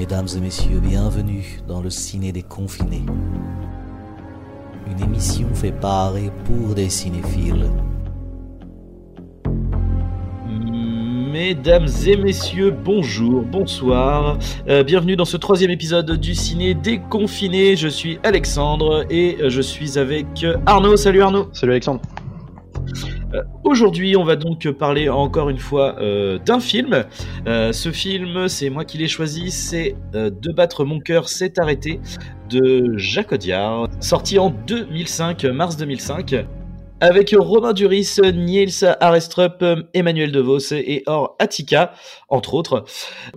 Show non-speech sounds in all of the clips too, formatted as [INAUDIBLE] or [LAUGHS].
Mesdames et messieurs, bienvenue dans le ciné des confinés. Une émission fait par et pour des cinéphiles. Mesdames et messieurs, bonjour, bonsoir. Euh, bienvenue dans ce troisième épisode du Ciné Déconfiné. Je suis Alexandre et je suis avec Arnaud. Salut Arnaud. Salut Alexandre. Aujourd'hui, on va donc parler encore une fois euh, d'un film. Euh, ce film, c'est moi qui l'ai choisi, c'est euh, De battre mon cœur s'est arrêté de Jacques Audiard, sorti en 2005, mars 2005. Avec Romain Duris, Niels Arestrup, Emmanuel DeVos et Or Attica, entre autres.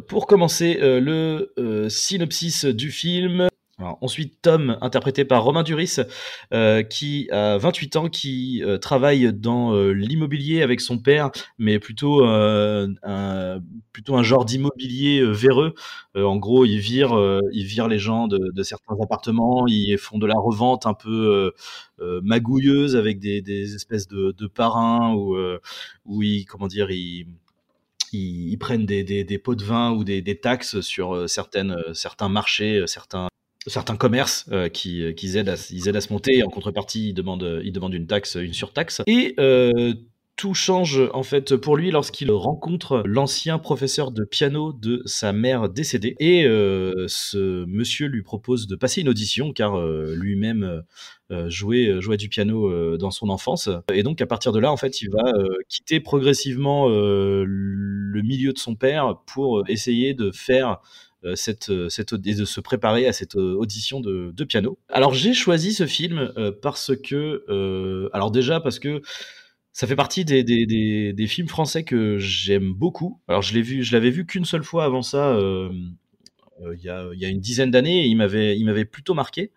Pour commencer, euh, le synopsis du film. Ensuite, Tom, interprété par Romain Duris, euh, qui a 28 ans, qui euh, travaille dans euh, l'immobilier avec son père, mais plutôt, un, genre d'immobilier véreux. En gros, il vire, euh, il vire les gens de, certains appartements, ils font de la revente un peu magouilleuse avec des, espèces de, parrains euh, où ils, comment dire, ils ils, ils prennent des, pots de vin ou des, taxes sur certains marchés, certains, certains commerces euh, qui, qui aident, à, ils aident à se monter. En contrepartie, ils demandent, ils demandent une taxe, une surtaxe. Et euh, tout change en fait pour lui lorsqu'il rencontre l'ancien professeur de piano de sa mère décédée. Et euh, ce monsieur lui propose de passer une audition car euh, lui-même euh, jouait, jouait du piano euh, dans son enfance. Et donc à partir de là, en fait, il va euh, quitter progressivement euh, le milieu de son père pour essayer de faire euh, cette, cette, et de se préparer à cette audition de, piano. Alors j'ai choisi ce film euh, parce que, euh, alors déjà parce que ça fait partie des, films français que j'aime beaucoup. Alors je l'ai vu, l'avais vu qu'une seule fois avant ça, euh, euh, il y, a, une dizaine d'années, il m'avait, il m'avait plutôt marqué.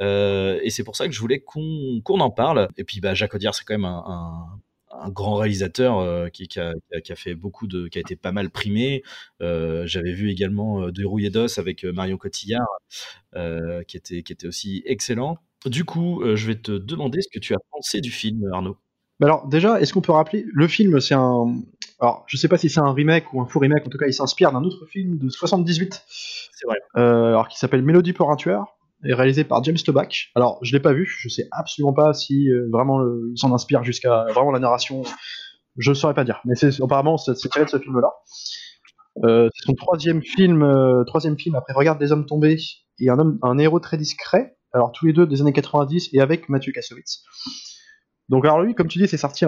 Euh, et c'est pour ça que je voulais qu'on en parle. Et puis bah, Jacques Audiard, c'est quand même un, un grand réalisateur euh, qui, qui, a, qui, a, fait beaucoup de, qui a été pas mal primé. Euh, J'avais vu également euh, De rouillé d'os avec Marion Cotillard, euh, qui était, qui était aussi excellent. Du coup, je vais te demander ce que tu as pensé du film, Arnaud. Alors déjà, est-ce qu'on peut rappeler le film C'est un, alors je sais pas si c'est un remake ou un faux remake. En tout cas, il s'inspire d'un autre film de 78. C'est vrai. Alors qui s'appelle Mélodie pour un tueur et réalisé par James Toback. Alors je l'ai pas vu, je sais absolument pas si euh, vraiment le, il s'en inspire jusqu'à vraiment la narration. Je ne saurais pas dire, mais c'est apparemment c'est tiré de ce film-là. Euh, c'est son troisième film, euh, troisième film après Regarde les hommes tombés et un héros très discret. Alors tous les deux des années 90 et avec Mathieu Kassovitz. Donc alors lui, comme tu dis, c'est sorti.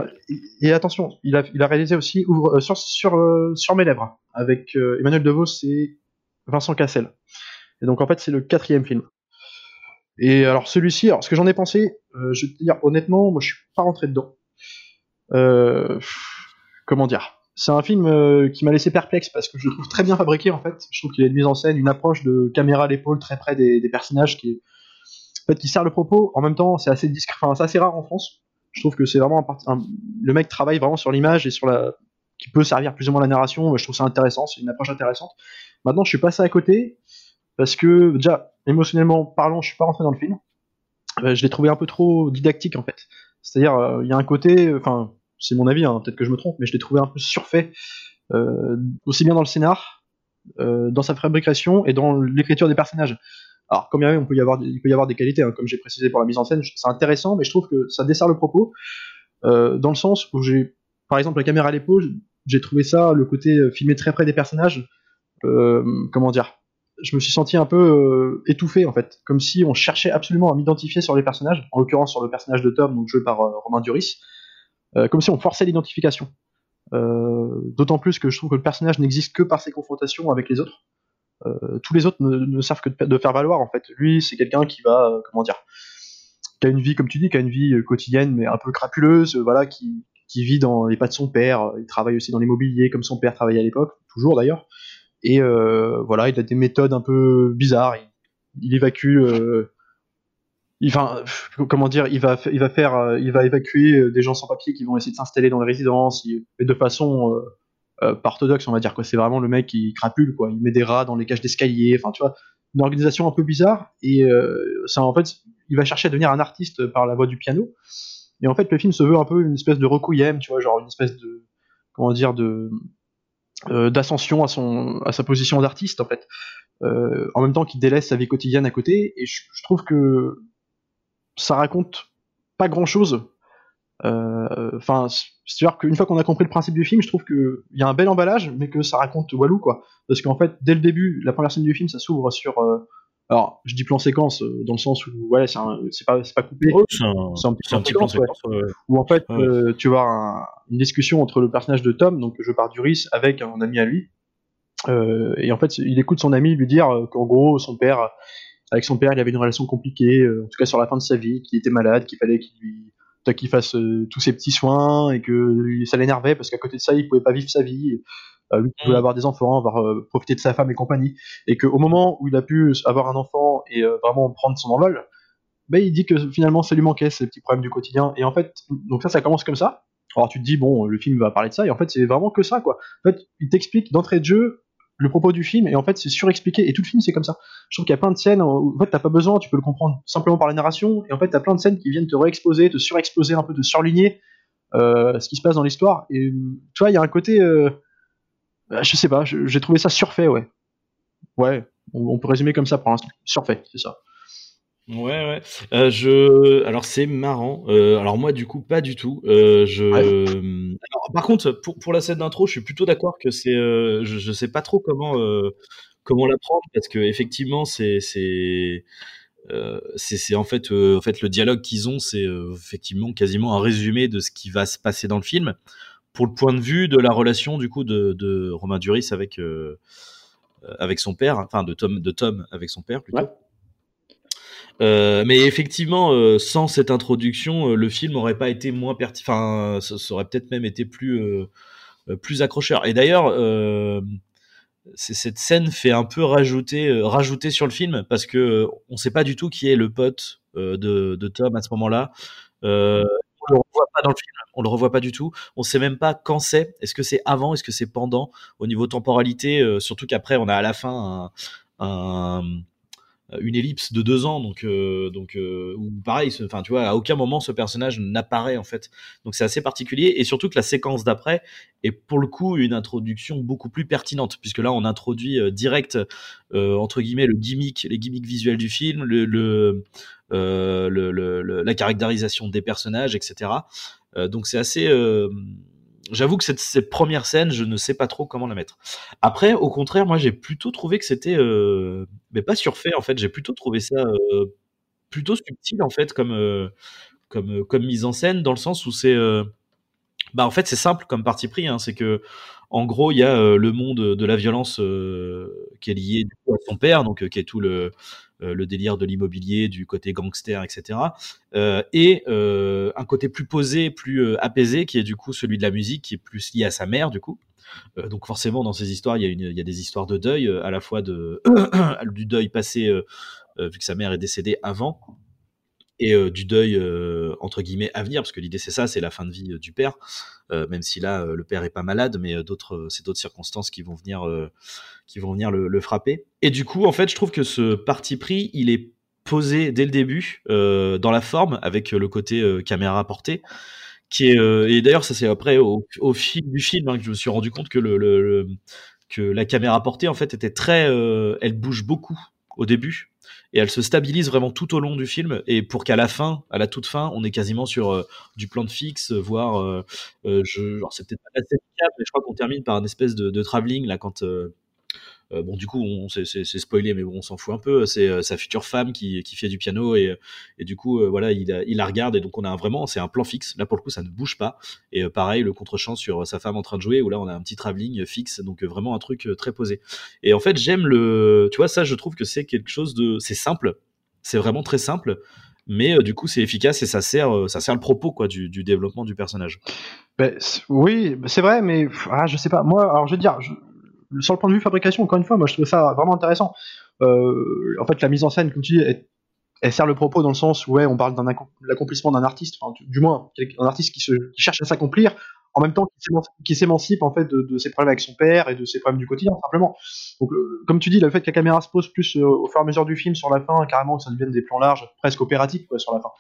Et attention, il a, réalisé aussi euh, sur, sur, euh, sur mes lèvres avec euh, Emmanuel Devos et Vincent Cassel. Et donc en fait, c'est le quatrième film. Et alors celui-ci, alors ce que j'en ai pensé, euh, je vais te dire honnêtement, moi je suis pas rentré dedans. Euh, comment dire? C'est un film euh, qui m'a laissé perplexe parce que je le trouve très bien fabriqué en fait. Je trouve qu'il a une mise en scène, une approche de caméra à l'épaule très près des, personnages qui, en fait, qui sert le propos. En même temps, c'est assez discret, enfin c'est assez rare en France. Je trouve que c'est vraiment un, le mec travaille vraiment sur l'image et sur la qui peut servir plus ou moins la narration. Je trouve ça intéressant, c'est une approche intéressante. Maintenant, je suis passé à côté parce que déjà émotionnellement parlant, je suis pas rentré dans le film. Euh, je l'ai trouvé un peu trop didactique en fait. C'est-à-dire, il euh, y a un côté, enfin, c'est mon avis, hein, peut-être que je me trompe, mais je l'ai trouvé un peu surfait, euh, aussi bien dans le scénar, dans sa fabrication et dans l'écriture des personnages. Alors, comme il, peut y avoir, il peut y avoir des qualités, hein, comme j'ai précisé pour la mise en scène, c'est intéressant, mais je trouve que ça dessert le propos, dans le sens où j'ai, par exemple, la caméra à l'épaule, j'ai trouvé ça, le côté filmé très près des personnages, comment dire, je me suis senti un peu euh, étouffé en fait, comme si on cherchait absolument à m'identifier sur les personnages, en l'occurrence sur le personnage de Tom, donc joué par euh, Romain Duris, euh, comme si on forçait l'identification. D'autant plus que je trouve que le personnage n'existe que par ses confrontations avec les autres. tous les autres ne, ne, servent que de, faire valoir en fait. Lui, c'est quelqu'un qui va, comment dire, qui a une vie, comme tu dis, qui a une vie quotidienne mais un peu crapuleuse, voilà, qui, qui vit dans les pas de son père. Il travaille aussi dans l'immobilier comme son père travaillait à l'époque, toujours d'ailleurs et euh, voilà, il a des méthodes un peu bizarres. Il, évacue, euh, il, comment dire, il va, il va faire, euh, il va évacuer des gens sans papier qui vont essayer de s'installer dans les résidences, et de façon euh, orthodoxe, on va dire quoi. C'est vraiment le mec qui crapule, quoi. Il met des rats dans les cages d'escalier, enfin, tu vois, une organisation un peu bizarre. Et ça, en fait, il va chercher à devenir un artiste par la voix du piano. Et en fait, le film se veut un peu une espèce de requiem, tu vois, genre une espèce de, comment dire, de euh, d'ascension à son à sa position d'artiste en fait en même temps qu'il délaisse sa vie quotidienne à côté. Et je, trouve que ça raconte pas grand chose. Enfin, c'est-à-dire qu'une fois qu'on a compris le principe du film, je trouve qu'il y a un bel emballage, mais que ça raconte Walou, quoi. Parce qu'en fait, dès le début, la première scène du film, ça s'ouvre sur alors, je dis plan séquence euh, dans le sens où c'est pas, pas coupé. c'est un, petit plan séquence. Où en fait, euh, tu vois une discussion entre le personnage de Tom, donc je pars d'Uris, avec un ami à lui. Euh, et en fait, il écoute son ami lui dire qu'en gros, son père, avec son père, il avait une relation compliquée, en tout cas sur la fin de sa vie, qu'il était malade, qu'il fallait qu'il lui qu'il fasse tous ses petits soins et que ça l'énervait parce qu'à côté de ça, il pouvait pas vivre sa vie. Euh, lui qui voulait mm. avoir des enfants, avoir euh, profiter de sa femme et compagnie, et qu'au moment où il a pu avoir un enfant et euh, vraiment prendre son envol, ben, il dit que finalement ça lui manquait ces petits problèmes du quotidien. Et en fait, donc ça, ça commence comme ça. Alors tu te dis bon, le film va parler de ça, et en fait c'est vraiment que ça quoi. En fait, il t'explique d'entrée de jeu le propos du film, et en fait c'est surexpliqué, et tout le film c'est comme ça. Je trouve qu'il y a plein de scènes où en fait t'as pas besoin, tu peux le comprendre simplement par la narration, et en fait t'as plein de scènes qui viennent te réexposer, te surexposer un peu, te surligner ce qui se passe dans l'histoire. Et tu vois, il y a un côté bah, je sais pas, j'ai trouvé ça surfait, ouais. Ouais, on, peut résumer comme ça pour l'instant. Surfait, c'est ça. Ouais, ouais. Euh, je... Alors, c'est marrant. Euh, alors, moi, du coup, pas du tout. Euh, je... par contre, pour, pour la scène d'intro, je suis plutôt d'accord que c'est. Je, je, sais pas trop comment, comment la prendre parce que, effectivement, c'est. c'est... c'est en fait, en fait le dialogue qu'ils ont, c'est effectivement quasiment un résumé de ce qui va se passer dans le film pour le point de vue de la relation du coup de, Romain Duris avec euh, avec son père, enfin de Tom de Tom avec son père plutôt. Euh, mais effectivement, euh, sans cette introduction, le film aurait pas été moins pertinent. Enfin, ça, aurait peut-être même été plus plus accrocheur. Et d'ailleurs, cette scène fait un peu rajouter rajouter sur le film parce que on sait pas du tout qui est le pote de, de Tom à ce moment-là pas dans le film, on le revoit pas du tout. On sait même pas quand c'est. Est-ce que c'est avant, est-ce que c'est pendant Au niveau temporalité, euh, surtout qu'après on a à la fin un, une ellipse de deux ans, donc euh, donc euh, pareil, enfin tu vois, à aucun moment ce personnage n'apparaît en fait. Donc c'est assez particulier et surtout que la séquence d'après est pour le coup une introduction beaucoup plus pertinente puisque là on introduit euh, direct entre guillemets le gimmick, les gimmicks visuels du film, le, le la caractérisation des personnages, etc. donc c'est assez j'avoue que cette, première scène, je ne sais pas trop comment la mettre. Après, au contraire, moi, j'ai plutôt trouvé que c'était, euh, mais pas surfait en fait. J'ai plutôt trouvé ça euh, plutôt subtil en fait, comme euh, comme mise en scène, dans le sens où c'est, bah en fait, c'est simple comme parti pris. Hein, c'est que en gros, il y a le monde de la violence qui est lié à son père, donc qui est tout le le délire de l'immobilier, du côté gangster, etc. Euh, et euh, un côté plus posé, plus apaisé, qui est du coup celui de la musique, qui est plus lié à sa mère, du coup. donc forcément, dans ces histoires, il y, a une, il y a des histoires de deuil, à la fois de, [COUGHS] du deuil passé, vu que sa mère est décédée avant, et euh, du deuil euh, entre guillemets à venir parce que l'idée c'est ça c'est la fin de vie euh, du père même si là le père est pas malade mais c'est d'autres circonstances qui vont venir qui vont venir le, frapper. Et du coup en fait je trouve que ce parti pris il est posé dès le début dans la forme avec le côté caméra portée qui est et d'ailleurs ça c'est après au, fil du film hein, que je me suis rendu compte que le, que la caméra portée en fait était très elle bouge beaucoup au début et elle se stabilise vraiment tout au long du film. Et pour qu'à la fin, à la toute fin, on est quasiment sur euh, du plan de fixe, voire euh, euh, je, c'est peut-être pas assez mais je crois qu'on termine par une espèce de, de travelling là quand euh, bon, du coup, on, c'est, spoilé, mais bon, on s'en fout un peu. C'est euh, sa future femme qui, qui fait du piano et, et du coup, euh, voilà, il, il, la regarde et donc on a vraiment, c'est un plan fixe. Là, pour le coup, ça ne bouge pas. Et pareil, le contre-champ sur sa femme en train de jouer, où là, on a un petit travelling fixe, donc vraiment un truc très posé. Et en fait, j'aime le, tu vois, ça, je trouve que c'est quelque chose de, c'est simple. C'est vraiment très simple mais du coup c'est efficace et ça sert ça sert le propos quoi du, du développement du personnage. Ben, oui, c'est vrai, mais ah, je sais pas. Moi, alors je veux dire, sur le point de vue fabrication, encore une fois, moi je trouve ça vraiment intéressant. Euh, en fait, la mise en scène, comme tu dis, elle, sert le propos dans le sens où ouais, on parle d'un l'accomplissement d'un artiste, du, moins un artiste qui, cherche à s'accomplir, en même temps qui s'émancipe en fait de, ses problèmes avec son père et de ses problèmes du quotidien simplement. Donc comme tu dis, le fait que la caméra se pose plus euh, au fur et à mesure du film sur la fin, carrément que ça devienne des plans larges, presque opératifs quoi, sur la fin.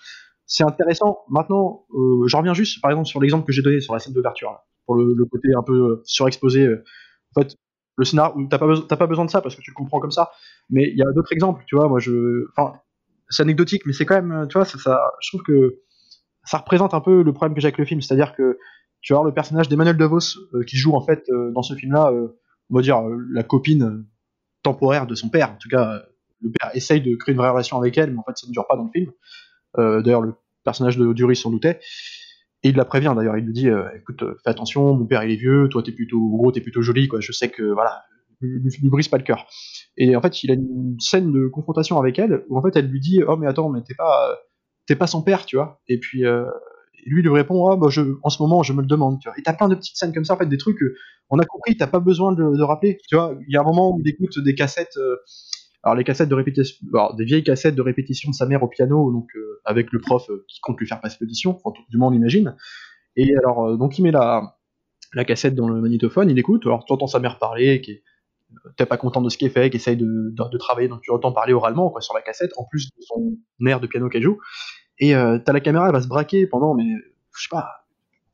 C'est intéressant. Maintenant, euh, je reviens juste par exemple sur l'exemple que j'ai donné sur la scène d'ouverture, pour le, le, côté un peu surexposé. en fait, le scénario, t'as pas, besoin- pas besoin de ça parce que tu le comprends comme ça. Mais il y a d'autres exemples, tu vois. Moi, je, enfin, c'est anecdotique, mais c'est quand même, tu vois, ça, je trouve que ça représente un peu le problème que j'ai avec le film, c'est-à-dire que tu voir le personnage d'Emmanuel DeVos euh, qui joue en fait euh, dans ce film-là, euh, on va dire la copine temporaire de son père. En tout cas, le père essaye de créer une vraie relation avec elle, mais en fait, ça ne dure pas dans le film. D'ailleurs, le personnage de Duris s'en doutait. Et il la prévient d'ailleurs, il lui dit euh, écoute, euh, fais attention, mon père il est vieux, toi t'es plutôt gros t'es plutôt joli, quoi. Je sais que voilà, lui, lui- brise pas le cœur. Et en fait, il a une scène de confrontation avec elle où en fait elle lui dit oh mais attends mais t'es pas euh, t'es pas son père, tu vois. Et puis euh, lui lui répond ah bah je en ce moment je me le demande, tu vois. Et t'as plein de petites scènes comme ça en fait des trucs que on a compris, t'as pas besoin de, de rappeler, tu vois. Il y a un moment où il écoute des cassettes. euh, alors les cassettes de répétition, alors des vieilles cassettes de répétition de sa mère au piano, donc euh, avec le prof euh, qui compte lui faire passer l'audition, enfin, tout du on imagine. Et alors euh, donc il met la, la cassette dans le magnétophone, il écoute, alors tu entends sa mère parler, qui est t'es pas content de ce qu'elle fait, qui essaye de, de, travailler, donc tu entends parler oralement quoi, sur la cassette, en plus de son air de piano qu'elle joue. Et t'as la caméra, elle va se braquer pendant, mais je sais pas,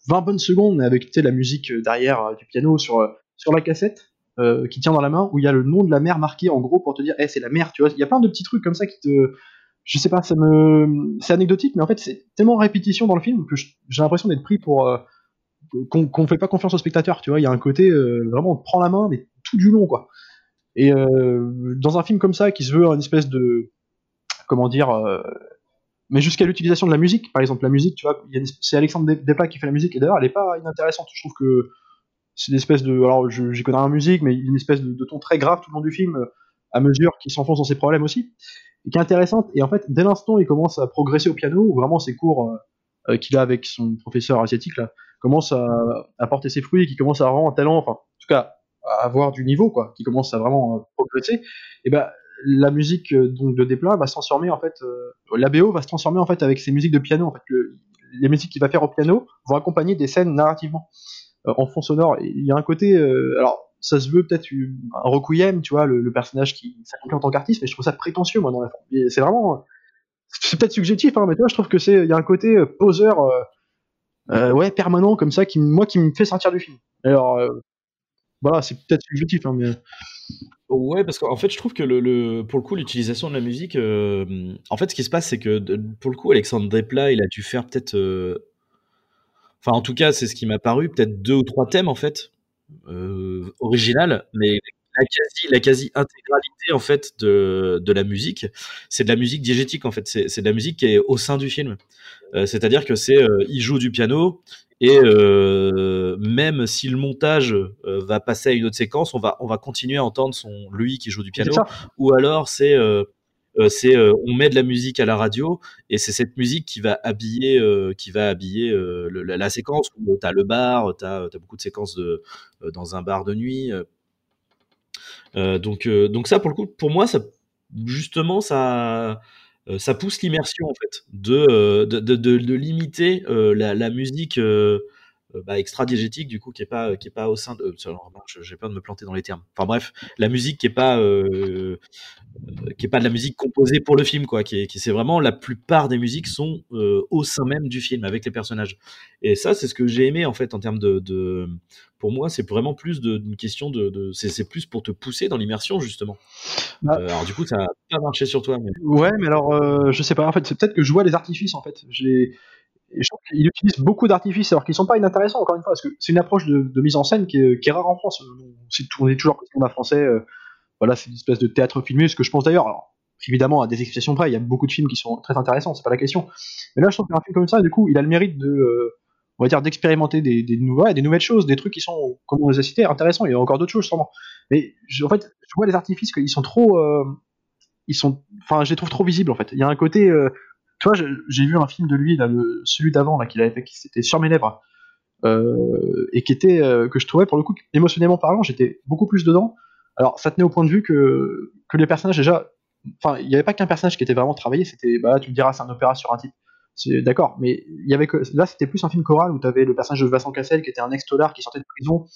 20 bonnes secondes, mais avec la musique derrière du piano sur, sur la cassette, euh, qui tient dans la main, où il y a le nom de la mère marqué en gros pour te dire, eh, c'est la mère, tu vois. Il y a plein de petits trucs comme ça qui te. Je sais pas, ça me. C'est anecdotique, mais en fait, c'est tellement répétition dans le film que j'ai l'impression d'être pris pour. euh, qu'on fait pas confiance au spectateur, tu vois. Il y a un côté, euh, vraiment, on te prend la main, mais tout du long, quoi. Et dans un film comme ça, qui se veut une espèce de. Comment dire. mais jusqu'à l'utilisation de la musique, par exemple, la musique, tu vois, c'est Alexandre Des- Desplat qui fait la musique, et d'ailleurs, elle est pas inintéressante. Je trouve que c'est une espèce de. Alors, j'y connais rien en musique, mais une espèce de, ton très grave tout le long du film, euh, à mesure qu'il s'enfonce dans ses problèmes aussi, et qui est intéressante. Et en fait, dès l'instant où il commence à progresser au piano, ou vraiment ses cours euh, euh, qu'il a avec son professeur asiatique, là, commence à, à porter ses fruits, et qui commence à avoir un talent, enfin, en tout cas, à avoir du niveau, quoi, qui commence à vraiment progresser, et ben la musique donc de Desplat va se transformer en fait, euh, la BO va se transformer en fait avec ses musiques de piano. En fait, le- les musiques qu'il va faire au piano vont accompagner des scènes narrativement en fond sonore. Il y a un côté, euh, alors ça se veut peut-être un requiem, tu vois, le, personnage qui s'accomplit en tant qu'artiste, mais je trouve ça prétentieux moi dans la forme. C'est vraiment, c'est peut-être subjectif, hein, mais tu vois, je trouve que c'est, il y a un côté euh, poseur, euh, euh, ouais, permanent comme ça, qui, moi, qui me fait sortir du film. Alors, euh, voilà, c'est peut-être subjectif, hein, mais Ouais, parce qu'en fait, je trouve que le, pour le coup, l'utilisation de la musique, euh, en fait, ce qui se passe, c'est que pour le coup, Alexandre Desplat, il a dû faire peut-être, euh, enfin, en tout cas, c'est ce qui m'a paru, peut-être deux ou trois thèmes en fait, euh, original, mais la quasi, la quasi intégralité en fait de, de la musique, c'est de la musique diégétique en fait, c'est de la musique qui est au sein du film. Euh, C'est-à-dire que c'est, euh, il joue du piano et euh, même si le montage va passer à une autre séquence, on va on va continuer à entendre son lui qui joue du piano, ou alors c'est c'est euh, on met de la musique à la radio et c'est cette musique qui va habiller euh, qui va habiller euh, le- la, séquence où tu le bar, tu as, beaucoup de séquences euh, dans un bar de nuit. euh. Euh, donc euh, donc ça pour le coup pour moi ça justement ça euh, ça pousse l'immersion en fait de euh, de, de, limiter euh, la, musique euh, euh, bah, extra-diégétique du coup qui est pas qui est pas au sein de euh, j'ai peur de me planter dans les termes enfin bref la musique qui est pas euh, euh, qui est pas de la musique composée pour le film quoi qui est, qui c'est vraiment la plupart des musiques sont euh, au sein même du film avec les personnages et ça c'est ce que j'ai aimé en fait en termes de, de pour moi c'est vraiment plus d'une question de, de c'est, plus pour te pousser dans l'immersion justement Bah. Euh, alors du coup ça a pas marché sur toi mais Ouais, mais alors, euh, je sais pas, en fait, c'est peut-être que je vois les artifices, en fait. J'ai- Et je trouve qu'il utilise beaucoup d'artifices, alors qu'ils sont pas inintéressants, encore une fois, parce que c'est une approche de, mise en scène qui est, rare en France. On est toujours cinéma français, euh, voilà, c'est une espèce de théâtre filmé, ce que je pense d'ailleurs. Évidemment, à des exceptions près, il y a beaucoup de films qui sont très intéressants, c'est pas la question. Mais là, je trouve qu'un film comme ça, du coup, il a le mérite de, euh, on va dire, d'expérimenter des, nouvelles, choses, des trucs qui sont, comme on les a cités, intéressants. Il y a encore d'autres choses, sûrement. Mais en fait, je vois les artifices qu'ils sont trop, euh, ils sont, enfin, je les trouve trop visibles en fait. Il y a un côté, tu vois, j'ai vu un film de lui, celui d'avant, qu'il avait fait, qui c'était sur mes lèvres, euh, et qui était, euh, que je trouvais pour le coup, émotionnellement parlant, j'étais beaucoup plus dedans. Alors, ça tenait au point de vue que, les personnages déjà, enfin, il n'y avait pas qu'un personnage qui était vraiment travaillé, c'était, bah, tu me diras, c'est un opéra sur un type. D'accord, mais il y avait là, c'était plus un film choral où tu avais le personnage de Vincent Cassel qui était un ex-tolard qui sortait de prison,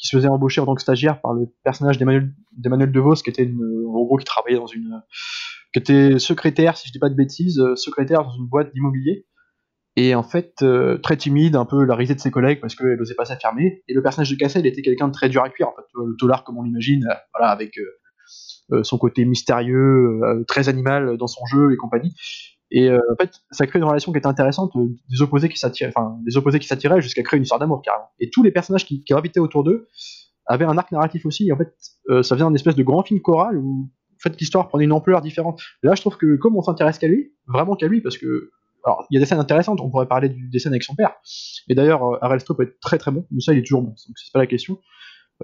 qui se faisait embaucher en tant que stagiaire par le personnage d'Emmanuel DeVos, qui était en gros qui travaillait dans une, qui était secrétaire, si je dis pas de bêtises, euh, secrétaire dans une boîte d'immobilier. et en fait euh, très timide, un peu la risée de ses collègues parce qu'elle n'osait pas s'affirmer. Et le personnage de Cassel était quelqu'un de très dur à cuire, en fait, le tolard comme on l'imagine, euh, voilà, avec son côté mystérieux, très animal dans son jeu et compagnie. Et en fait, ça crée une relation qui était intéressante, des opposés qui s'attiraient, enfin des opposés qui s'attiraient jusqu'à créer une histoire d'amour carrément. Et tous les personnages qui, qui gravitaient autour d'eux avaient un arc narratif aussi. Et en fait, ça faisait un espèce de grand film choral où en fait l'histoire prenait une ampleur différente. Là, je trouve que comme on s'intéresse qu'à lui, vraiment qu'à lui, parce que alors, il y a des scènes intéressantes, on pourrait parler des scènes avec son père. Et d'ailleurs, euh, Arelsto peut être très très bon, mais ça, il est toujours bon, donc c'est pas la question.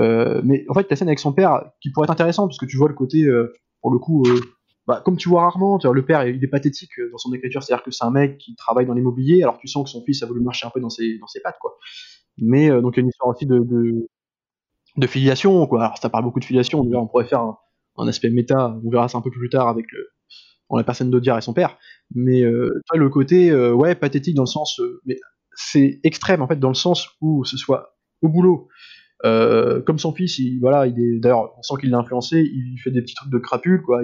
Euh, mais en fait, la scène avec son père, qui pourrait être intéressante, parce que tu vois le côté, euh, pour le coup, euh, bah, comme tu vois rarement, le père, il est pathétique dans son écriture, c'est-à-dire que c'est un mec qui travaille dans l'immobilier, alors tu sens que son fils a voulu marcher un peu dans ses, pattes, quoi. Mais donc, il y a une histoire aussi de, de, de filiation, quoi. Alors, ça parle beaucoup de filiation, on pourrait faire un, aspect méta, on verra ça un peu plus tard avec la personne d'Audiard et son père. Mais euh, le côté euh, ouais pathétique dans le sens, euh, mais c'est extrême en fait dans le sens où ce soit au boulot. Euh, comme son fils, il, voilà, il est d'ailleurs, on sent qu'il l'a influencé, il fait des petits trucs de crapule, quoi.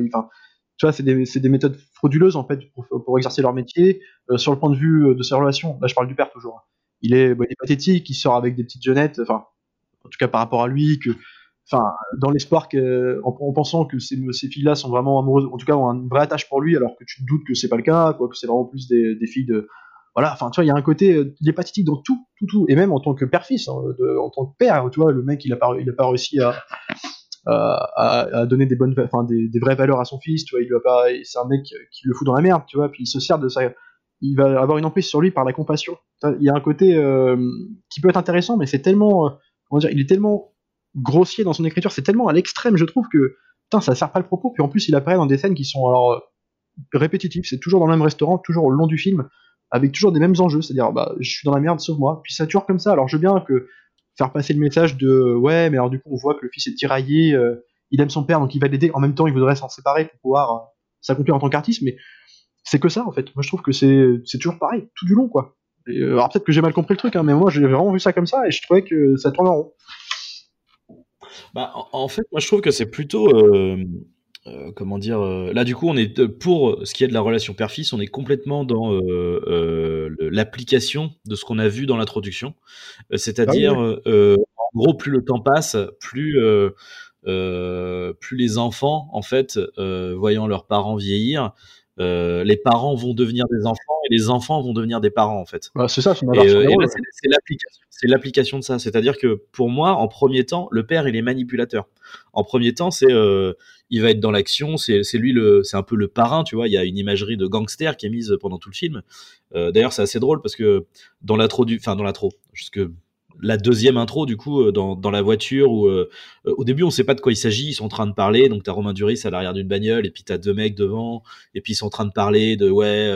C'est des, des, méthodes frauduleuses en fait pour, exercer leur métier. Euh, sur le point de vue de ses relations, là je parle du père toujours. Il est, bah, il est pathétique, il sort avec des petites jeunettes, enfin, en tout cas par rapport à lui, que enfin, dans l'espoir que, en, pensant que ces, filles-là sont vraiment amoureuses, en tout cas ont un vrai attache pour lui, alors que tu te doutes que c'est pas le cas, quoi, que c'est vraiment plus des, filles de, voilà, enfin, tu vois, il y a un côté, euh, il est pathétique dans tout, tout, tout, et même en tant que père-fils, hein, en tant que père, tu vois, le mec, il il a pas réussi à, à, à, donner des bonnes, enfin, des, des, vraies valeurs à son fils, tu vois, doit pas, c'est un mec qui le fout dans la merde, tu vois, puis il se sert de ça, il va avoir une emprise sur lui par la compassion. Il y a un côté euh, qui peut être intéressant, mais c'est tellement, euh, dire, il est tellement grossier dans son écriture, c'est tellement à l'extrême, je trouve que putain, ça sert pas le propos. Puis en plus, il apparaît dans des scènes qui sont alors euh, répétitives. C'est toujours dans le même restaurant, toujours au long du film, avec toujours des mêmes enjeux. C'est-à-dire, bah, je suis dans la merde, sauf moi. Puis ça toujours comme ça. Alors je veux bien que faire passer le message de ouais, mais alors du coup, on voit que le fils est tiraillé, euh, il aime son père, donc il va l'aider. En même temps, il voudrait s'en séparer pour pouvoir euh, s'accomplir en tant qu'artiste, mais c'est que ça en fait. Moi, je trouve que c'est toujours pareil, tout du long, quoi. alors peut-être que j'ai mal compris le truc, hein, mais moi j'ai vraiment vu ça comme ça et je trouvais que ça tourne en rond. Bah, en, fait, moi je trouve que c'est plutôt. Euh, euh, comment dire euh, Là, du coup, on est pour ce qui est de la relation père-fils, on est complètement dans l'application de ce qu'on a vu dans l'introduction. C'est-à-dire, ah en gros, plus le temps passe, plus plus les enfants, en fait, voyant leurs parents vieillir, les parents vont devenir des enfants et les enfants vont devenir des parents en fait. c'est ça, c'est l'application c'est l'application de ça. C'est-à-dire que pour moi, en premier temps, le père, il est manipulateur. En premier temps, c'est euh, il va être dans l'action, c'est lui le, c'est un peu le parrain, tu vois. Il y a une imagerie de gangster qui est mise pendant tout le film. Euh, D'ailleurs, c'est assez drôle parce que dans l'intro du, enfin dans l'intro, jusque la deuxième intro du coup euh, dans, dans la voiture où euh, euh, au début on sait pas de quoi il s'agit ils sont en train de parler. Donc t'as Romain Duris à l'arrière d'une bagnole et puis t'as deux mecs devant et puis ils sont en train de parler de ouais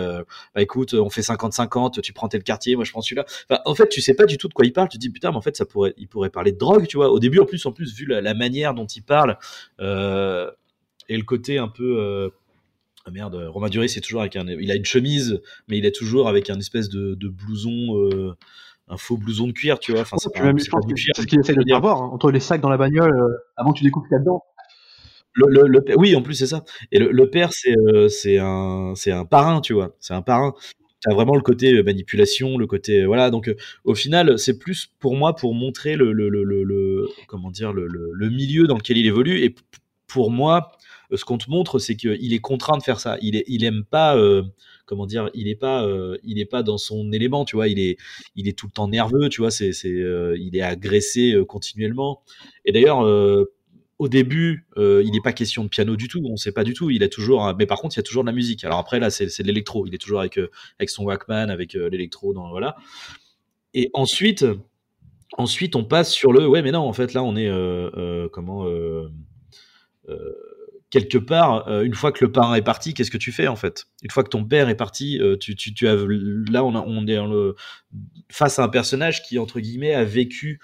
bah écoute on fait 50-50 tu prends tel quartier moi je prends celui-là. En fait tu sais pas du tout de quoi il parle. Tu te dis putain mais en fait ça pourrait il pourrait parler de drogue tu vois. Au début en plus en plus vu la, manière dont il parle et le côté un peu ah merde, Romain Duris c'est toujours avec un, il a une chemise, mais il est toujours avec un espèce de, de blouson un faux blouson de cuir, tu vois. Enfin, c'est ce qu'il essaie de dire voir, hein, entre les sacs dans la bagnole, euh, avant que tu découvres qu'il y a dedans. Le, le, oui, en plus c'est ça. Et le, père, c'est euh, un un parrain, tu vois. C'est un parrain. T'as vraiment le côté euh, manipulation, le côté voilà. Donc au final, c'est plus pour moi pour montrer le le, le, comment dire le, le, milieu dans lequel il évolue. Et pour moi, ce qu'on te montre, c'est qu'il est contraint de faire ça. Il est il aime pas comment dire, il est pas, euh, il est pas dans son élément, tu vois. Il est, il est tout le temps nerveux, tu vois. C'est, c'est, euh, il est agressé euh, continuellement. Et d'ailleurs, au début, il n'est pas question de piano du tout. On sait pas du tout. Il a toujours, mais par contre, il y a toujours de la musique. Alors après, là, c'est, c'est de l'électro. Il est toujours avec, avec son Walkman, avec l'électro, dans voilà. Et ensuite, ensuite, on passe sur le, ouais, mais non, en fait, là, on est, comment quelque part, euh, une fois que le parrain est parti, qu'est-ce que tu fais en fait? Une fois que ton père est parti, euh, tu, tu, tu, as là on, on est face à un personnage qui entre guillemets a vécu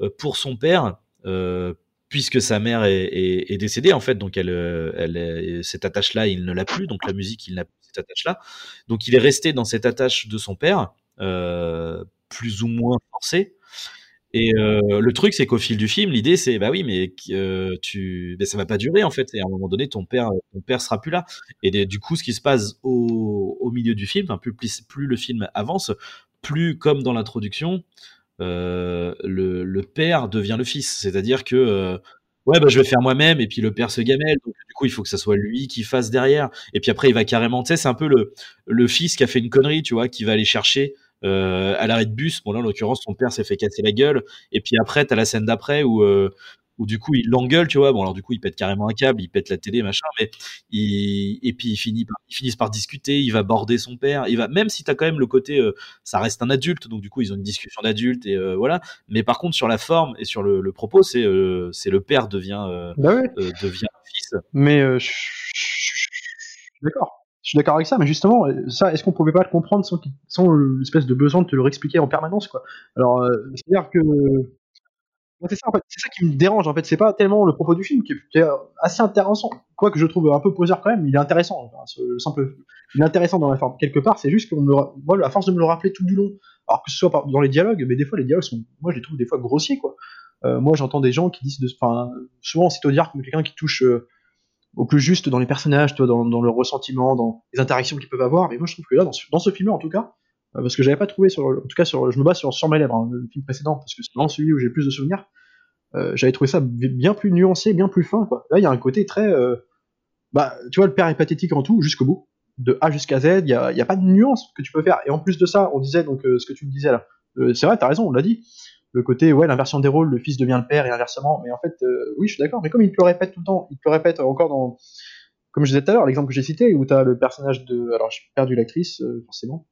euh, pour son père, puisque sa mère est, décédée en fait, donc elle, elle cette attache-là, il ne l'a plus, donc la musique, il n'a plus cette attache-là, donc il est resté dans cette attache de son père, plus ou moins forcé. Et le truc, c'est qu'au fil du film, l'idée, c'est bah oui, mais tu, ben, ça va pas durer en fait. Et à un moment donné, ton père, ton père sera plus là. Et du coup, ce qui se passe au, milieu du film, plus, plus, le film avance, plus comme dans l'introduction, le, père devient le fils. C'est-à-dire que ouais, bah je vais faire moi-même. Et puis le père se gamelle. Du coup, il faut que ça soit lui qui fasse derrière. Et puis après, il va carrément, tu sais, c'est un peu le, le fils qui a fait une connerie, tu vois, qui va aller chercher euh, à l'arrêt de bus. Bon là, en l'occurrence, son père s'est fait casser la gueule. Et puis après, t'as la scène d'après où euh, où du coup il l'engueule, tu vois. Bon alors du coup il pète carrément un câble, il pète la télé, machin. Mais il et puis il finit par, ils finissent par discuter. Il va border son père. Il va même si t'as quand même le côté, euh, ça reste un adulte, donc du coup ils ont une discussion d'adulte et voilà. Mais par contre sur la forme et sur le, le propos, c'est c'est le père devient bah ouais. devient fils. Mais je suis d'accord. Je suis d'accord avec ça, mais justement, ça, est-ce qu'on pouvait pas le comprendre sans, sans l'espèce de besoin de te le réexpliquer en permanence, quoi? Alors, euh, c'est-à-dire que c'est ça, qui me dérange. En fait, c'est pas tellement le propos du film qui est, assez intéressant, quoi que je trouve un peu poseur quand même. Il est intéressant, ce simple, il est intéressant dans la forme. Quelque part, c'est juste que moi, à force de me le rappeler tout du long, alors que ce soit dans les dialogues, mais des fois les dialogues sont, moi, je les trouve des fois grossiers, quoi. Euh, moi, j'entends des gens qui disent, enfin, souvent c'est au dire comme quelqu'un qui touche euh, au plus juste dans les personnages, toi, dans, dans leur ressentiment, dans les interactions qu'ils peuvent avoir. Mais moi, je trouve que là, dans ce, dans ce film-là, en tout cas, euh, parce que j'avais pas trouvé sur, en tout cas, sur, je me base sur, sur mes lèvres, hein, le film précédent, parce que c'est vraiment celui où j'ai plus de souvenirs. Euh, j'avais trouvé ça bien plus nuancé, bien plus fin. Là, il y a un côté très, euh, bah, tu vois, le père est pathétique en tout, jusqu'au bout, de A jusqu'à Z. Il y a, y a, pas de nuance que tu peux faire. Et en plus de ça, on disait donc ce que tu me disais là. c'est vrai, t'as raison, on l'a dit le côté ouais l'inversion des rôles, le fils devient le père et inversement. Mais en fait, euh, oui, je suis d'accord. Mais comme il te le répète tout le temps, il te le répète encore dans, comme je disais tout à l'heure, l'exemple que j'ai cité où t'as le personnage de, alors j'ai perdu l'actrice euh, forcément,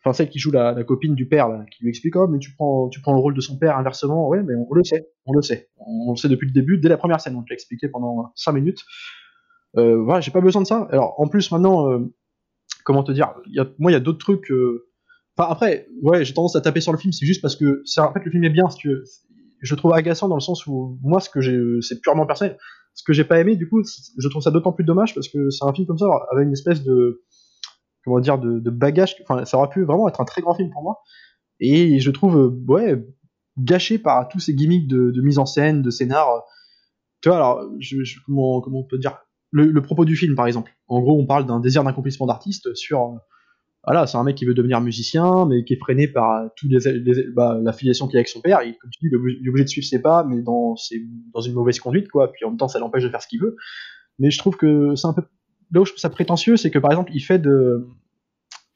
enfin celle qui joue la, copine du père là, qui lui explique oh mais tu prends tu prends le rôle de son père inversement, ouais mais on, le sait, on le sait, on, le sait depuis le début, dès la première scène, on te l'a expliqué pendant 5 minutes. Euh, voilà, j'ai pas besoin de ça. Alors en plus maintenant, euh, comment te dire, y a, moi il y a d'autres trucs. Euh, Enfin, après, ouais, j'ai tendance à taper sur le film, c'est juste parce que, en fait, le film est bien, si tu Je trouve agaçant dans le sens où, moi, ce que j'ai, c'est purement personnel. Ce que j'ai pas aimé, du coup, je trouve ça d'autant plus dommage parce que c'est un film comme ça, avec une espèce de, comment dire, de, bagage, enfin, ça aurait pu vraiment être un très grand film pour moi. Et je trouve, ouais, gâché par tous ces gimmicks de, mise en scène, de scénar. Tu vois, alors, comment, comment on peut dire, le, propos du film, par exemple. En gros, on parle d'un désir d'accomplissement d'artiste sur, voilà, c'est un mec qui veut devenir musicien, mais qui est freiné par tous les, bah, l'affiliation qu'il a avec son père. Il, comme est obligé de suivre ses pas, mais dans, dans une mauvaise conduite, quoi. Puis en même temps, ça l'empêche de faire ce qu'il veut. Mais je trouve que c'est un peu là où je trouve ça prétentieux, c'est que par exemple, il fait de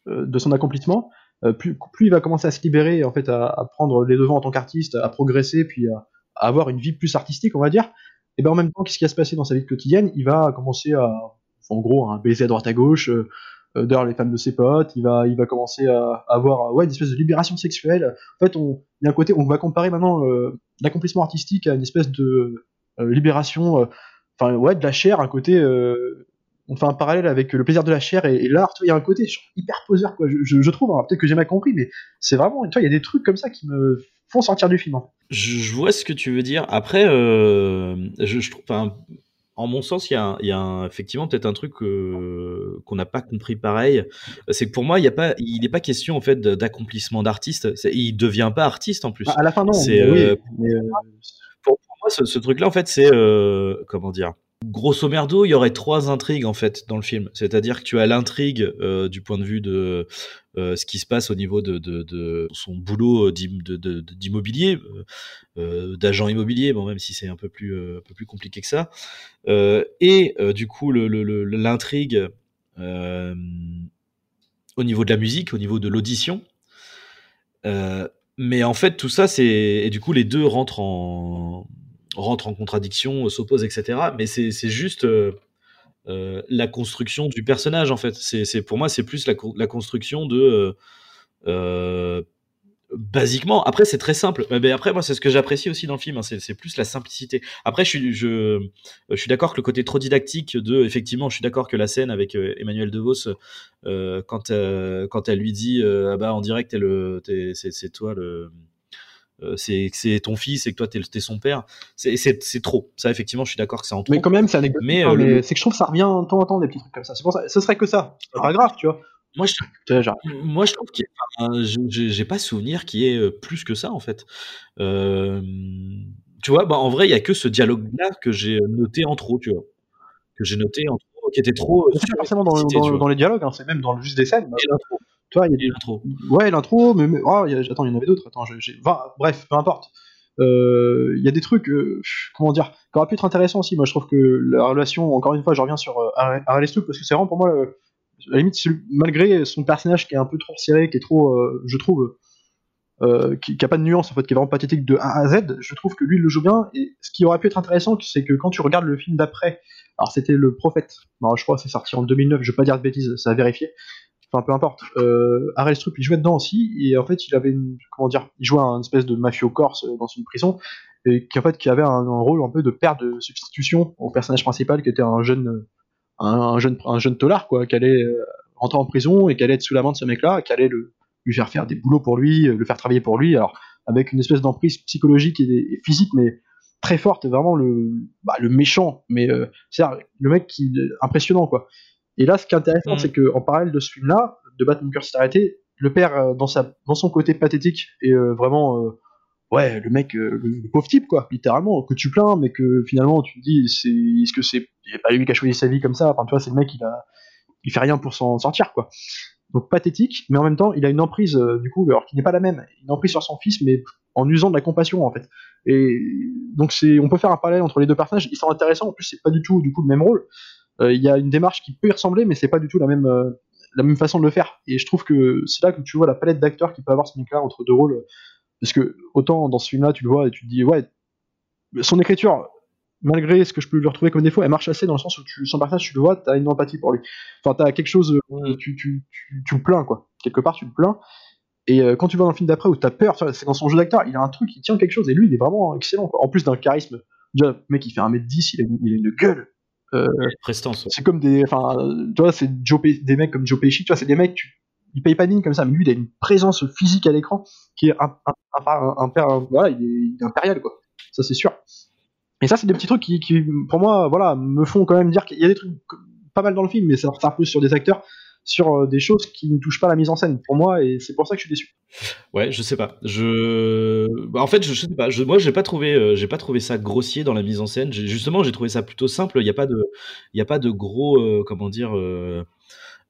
euh, son accomplissement, euh, plus, plus il va commencer à se libérer, en fait, à, à prendre les devants en tant qu'artiste, à progresser, puis à, à, avoir une vie plus artistique, on va dire. Et ben en même temps, qu'est-ce qui va se passer dans sa vie quotidienne? Il va commencer à, en gros, un baiser à droite à gauche. Euh, d'ailleurs les femmes de ses potes, il va, il va commencer à, avoir ouais, une espèce de libération sexuelle. En fait, on, il y a un côté, on va comparer maintenant euh, l'accomplissement artistique à une espèce de euh, libération, enfin ouais, de la chair, un côté, on fait un parallèle avec le plaisir de la chair et, l'art. Il y a un côté hyper poseur, quoi. Je, trouve, hein, peut-être que j'ai mal compris, mais c'est vraiment, il y a des trucs comme ça qui me font sortir du film. Je, vois ce que tu veux dire. Après, je, je trouve, en mon sens, il y a, y a effectivement peut-être un truc euh, qu'on n'a pas compris pareil. C'est que pour moi, il n'est pas, question en fait d'accomplissement d'artiste. Il devient pas artiste en plus. À la fin, non. Euh, euh, pour, moi, ce, ce truc-là, en fait, c'est comment dire Grosso merdo, il y aurait trois intrigues en fait dans le film. C'est-à-dire que tu as l'intrigue euh, du point de vue de euh, ce qui se passe au niveau de, son boulot d'immobilier, euh, d'agent immobilier, même si c'est un peu plus compliqué que ça. et du coup l'intrigue au niveau de la musique, au niveau de l'audition. mais en fait tout ça c'est et du coup les deux rentrent en rentre en contradiction, euh, s'oppose, etc. Mais c'est juste euh, euh, la construction du personnage, en fait. C'est Pour moi, c'est plus la, construction de... basiquement, après c'est très simple. Mais après moi c'est ce que j'apprécie aussi dans le film, hein, c'est plus la simplicité. Après je suis je, je suis d'accord que le côté trop didactique de effectivement je suis d'accord que la scène avec Emmanuel Devos quand quand elle lui dit ah bah en direct c'est toi le c'est c'est ton fils et que toi t'es es son père. C'est trop. Ça effectivement je suis d'accord que c'est en trop. Mais quand même c'est anecdotique mais, euh, mais c'est que je trouve que ça revient de temps en temps des petits trucs comme ça. C'est pour ça ce serait que ça. C'est pas grave tu vois. Moi, je, moi, je trouve qu'il j'ai pas souvenir qui est plus que ça en fait. tu vois, bah, en vrai, il y a que ce dialogue-là que j'ai noté en trop, tu vois, que j'ai noté en trop, qui était trop. C'est pas forcément dans, dans, les dialogues, hein, c'est même dans le juste des scènes. Toi, il y a l'intro. Ouais, l'intro, mais, mais oh, y a, attends, il y en avait d'autres. Attends, j'ai, bref, peu importe. Il y a des trucs, comment dire, qui auraient pu être intéressants aussi. Moi, je trouve que la relation, encore une fois, je reviens sur euh, parce que c'est vraiment pour moi à la limite, malgré son personnage qui est un peu trop serré, qui est trop, euh, je trouve, euh, qui, qui, a pas de nuance en fait, qui est vraiment pathétique de A à Z, je trouve que lui il le joue bien. Et ce qui aurait pu être intéressant, c'est que quand tu regardes le film d'après, alors c'était le Prophète, alors, je crois que c'est sorti en 2009, je vais pas dire de bêtises, ça a vérifié. Enfin, peu importe. Euh, Harel il jouait dedans aussi, et en fait, il avait comment dire, il jouait un espèce de mafieux corse dans une prison, et qui fait, qui avait un, rôle un peu de père de substitution au personnage principal, qui était un jeune, un, jeune, un jeune tolard, quoi, qui allait euh, rentrer en prison et qui allait être sous la main de ce mec-là, qui allait lui faire faire des boulots pour lui, euh, le faire travailler pour lui, alors avec une espèce d'emprise psychologique et, physique, mais très forte, vraiment le, bah, le méchant, mais euh, c'est le mec qui impressionnant quoi. Et là, ce qui est intéressant, mm. c'est que en parallèle de ce film-là, de Batman Curse arrêté, le père dans sa dans son côté pathétique et vraiment ouais, le mec, euh, le, pauvre type, quoi, littéralement, que tu plains, mais que finalement tu te dis, c'est, est-ce que c'est, pas lui qui a choisi sa vie comme ça, enfin, tu vois, c'est le mec, il a, il fait rien pour s'en sortir, quoi. Donc pathétique, mais en même temps, il a une emprise, euh, du coup, alors qui n'est pas la même, une emprise sur son fils, mais en usant de la compassion, en fait. Et donc c'est, on peut faire un parallèle entre les deux personnages, ils sont intéressants, en plus c'est pas du tout, du coup, le même rôle. Euh, il y a une démarche qui peut y ressembler, mais c'est pas du tout la même, la même façon de le faire. Et je trouve que c'est là que tu vois la palette d'acteurs qui peut avoir ce mec-là entre deux rôles parce que autant dans ce film-là, tu le vois et tu te dis, ouais, son écriture, malgré ce que je peux lui retrouver comme défaut, elle marche assez dans le sens où tu, son personnage, tu le vois, t'as une empathie pour lui. Enfin, t'as quelque chose, euh, tu, tu, tu, tu, le plains, quoi. Quelque part, tu le plains. Et euh, quand tu vois dans le film d'après où t'as peur, c'est dans son jeu d'acteur, il a un truc, il tient quelque chose, et lui, il est vraiment excellent, quoi. En plus d'un charisme. Déjà, le mec, il fait 1m10, il a, il a une gueule. Euh, Prestance. C'est comme des, enfin, tu vois, c'est des mecs comme Joe Pesci, tu vois, c'est des mecs, tu, il paye pas de comme ça, mais lui, il a une présence physique à l'écran qui est un, un, un, voilà, il est, impérial, quoi. Ça, c'est sûr. Et ça, c'est des petits trucs qui, qui, pour moi, voilà, me font quand même dire qu'il y a des trucs pas mal dans le film, mais ça repart plus sur des acteurs, sur euh, des choses qui ne touchent pas la mise en scène, pour moi, et c'est pour ça que je suis déçu. Ouais, je sais pas. Je, bah, en fait, je, sais pas. Je... Moi, j'ai pas trouvé, euh, j'ai pas trouvé ça grossier dans la mise en scène. Justement, j'ai trouvé ça plutôt simple. Il n'y a pas de, il a pas de gros, euh, comment dire.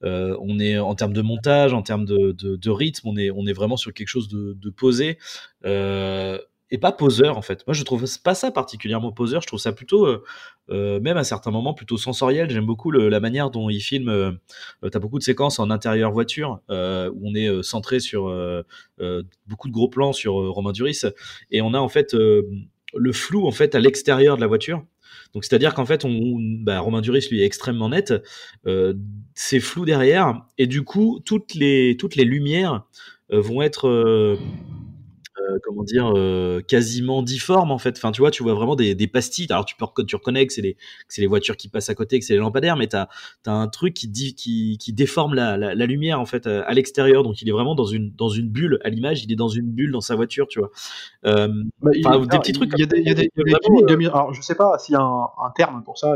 On est en termes de montage, en termes de, rythme, on est, on est vraiment sur quelque chose de, posé euh, et pas poseur en fait. Moi je trouve pas ça particulièrement poseur, je trouve ça plutôt, euh, même à certains moments, plutôt sensoriel. J'aime beaucoup la manière dont il filme. Euh, T'as beaucoup de séquences en intérieur voiture où on est centré sur beaucoup de gros plans sur Romain Duris et on a en fait le flou en fait à l'extérieur de la voiture donc c'est-à-dire qu'en fait, bah, Romain Duris lui est extrêmement net, euh, c'est flou derrière, et du coup toutes les toutes les lumières euh, vont être euh, euh, comment dire, euh, quasiment difforme en fait. Enfin, tu vois, tu vois vraiment des, des pastilles. Alors, tu, peux, tu reconnais que c'est les, les voitures qui passent à côté, que c'est les lampadaires, mais tu as, un truc qui, dit, qui, qui déforme la, la, la, lumière en fait à, l'extérieur. Donc, il est vraiment dans une, dans une bulle à l'image. Il est dans une bulle dans sa voiture, tu vois. Euh, bah, des petits trucs. Il y a des, y a des, y a des alors, je sais pas s'il y a un, un, terme pour ça.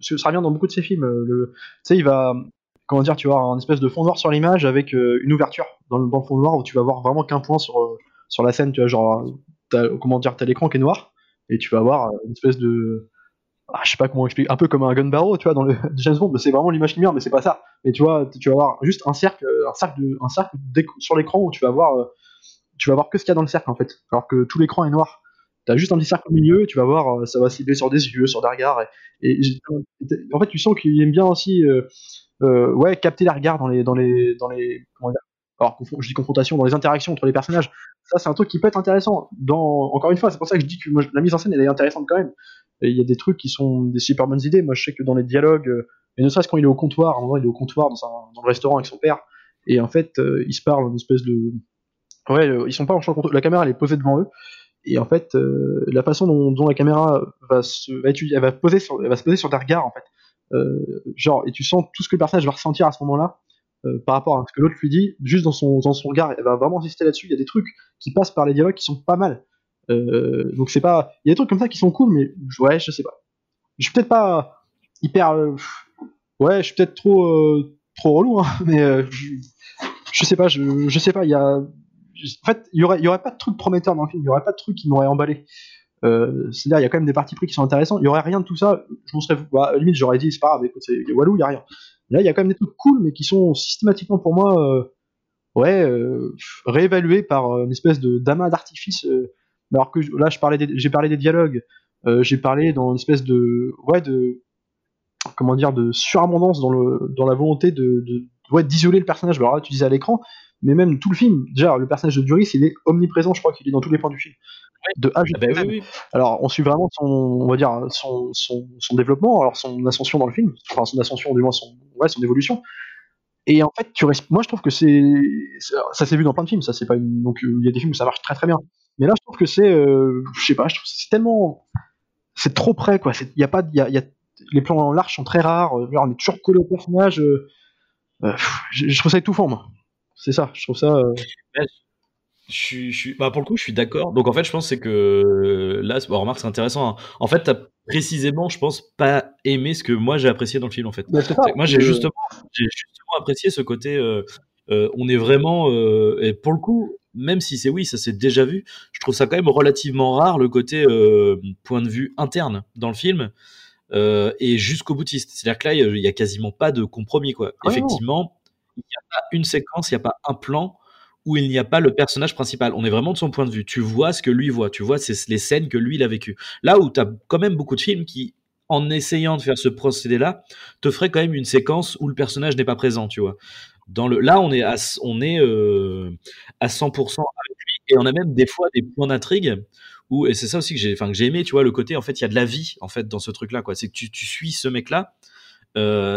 Ça revient dans beaucoup de ses films. Le, tu sais, il va comment dire, tu vois, un espèce de fond noir sur l'image avec une ouverture dans le, dans le, fond noir où tu vas voir vraiment qu'un point sur, sur la scène, tu vois, genre, comment dire, t'as l'écran qui est noir, et tu vas avoir une espèce de. Ah, je sais pas comment expliquer, un peu comme un gun barrel, tu vois, dans le [LAUGHS] James Bond, c'est vraiment l'image lumière, mais c'est pas ça. Mais tu vois, tu vas avoir juste un cercle, un cercle, un cercle sur l'écran où tu vas voir, euh, tu vas voir que ce qu'il y a dans le cercle en fait, alors que tout l'écran est noir. T'as juste un petit cercle au milieu, tu vas voir, euh, ça va cibler sur des yeux, sur des regards, et, en fait, tu sens qu'il aime bien aussi, euh, ouais, capter les regards dans les, dans les, dans les, comment dire, alors je dis confrontation dans les interactions entre les personnages, ça c'est un truc qui peut être intéressant. Dans, encore une fois, c'est pour ça que je dis que la mise en scène elle est intéressante quand même. Il y a des trucs qui sont des super bonnes idées. Moi je sais que dans les dialogues, euh, et ne serait-ce quand il est au comptoir, en vrai il est au comptoir dans, dans le restaurant avec son père, et en fait euh, ils se parlent une espèce de, ouais, euh, ils sont pas en champ contre la caméra elle est posée devant eux, et en fait la façon dont, la caméra va se, va elle va poser sur, elle va se poser sur des regards en fait, genre et tu sens tout ce que le personnage va ressentir à ce moment-là euh, par rapport à ce que l'autre lui dit, juste dans son, dans son regard, elle va vraiment insister là-dessus. Il y a des trucs qui passent par les dialogues qui sont pas mal. Euh, donc c'est pas, il y a des trucs comme ça qui sont cool, mais ouais, je sais pas. Je suis peut-être pas hyper, euh, ouais, je suis peut-être trop trop relou, hein, [LAUGHS] mais je, je sais pas, je, je sais pas, il y a. En fait, il y aurait, il y aurait pas de truc prometteur dans le film, il y aurait pas de truc qui m'aurait emballé. C'est-à-dire, il y a quand même des parties pris qui sont intéressants. Il y aurait rien de tout ça. Je m'en serais, bah, limite, j'aurais dit, c'est pas grave, écoute, c'est Walou, il y a rien. Là, il y a quand même des trucs cool, mais qui sont systématiquement pour moi, euh, ouais, euh, réévalués par euh, une espèce de d'amas d'artifice. alors que là, je parlais, j'ai parlé des dialogues, j'ai parlé dans une espèce de, ouais, de, comment dire, de surabondance dans le, dans la volonté de, de ouais, d'isoler le personnage. Alors là, tu disais à l'écran, mais même tout le film. Déjà, le personnage de Duris, il est omniprésent. Je crois qu'il est dans tous les plans du film. De A Ah bah oui, oui. Alors, on suit vraiment son, on va dire, son, son, son développement, alors son ascension dans le film, enfin son ascension, du moins son, ouais, son évolution. Et en fait, tu restes, moi je trouve que c'est, ça s'est vu dans plein de films, ça c'est pas une, donc euh, il y a des films où ça marche très très bien. Mais là, je trouve que c'est, euh, je sais pas, je trouve que c'est tellement, c'est trop près quoi. Il y a pas, y a, y a- les plans larges sont très rares. euh, on est toujours collé au personnage. euh, je trouve ça étouffant, moi. C'est ça, je trouve ça. euh, Je suis, je suis- bah pour le coup, je suis d'accord. Donc en fait, je pense c'est que là, c'est- bon, remarque, c'est intéressant. hein. En fait, t'as précisément, je pense, pas aimé ce que moi j'ai apprécié dans le film en fait. bah, ça, moi, j'ai euh, justement, justement apprécié ce côté. euh, euh, on est vraiment, et pour le coup, même si c'est oui, ça s'est déjà vu, je trouve ça quand même relativement rare le côté point de vue interne dans le film euh, et jusqu'au boutiste. C'est-à-dire que là, il y a quasiment pas de compromis quoi. Ah. Effectivement, il n'y a pas une séquence, il n'y a pas un plan où il n'y a pas le personnage principal. On est vraiment de son point de vue. Tu vois ce que lui voit. Tu vois c'est les scènes que lui il a vécues. Là où tu as quand même beaucoup de films qui, en essayant de faire ce procédé-là, te ferait quand même une séquence où le personnage n'est pas présent, tu vois. Dans le, là, on est à, on est euh, à 100% avec lui et on a même des fois des points d'intrigue où et c'est ça aussi que j'ai, enfin que j'ai aimé, tu vois, le côté en fait il y a de la vie en fait dans ce truc-là, quoi. C'est que tu, tu suis ce mec-là,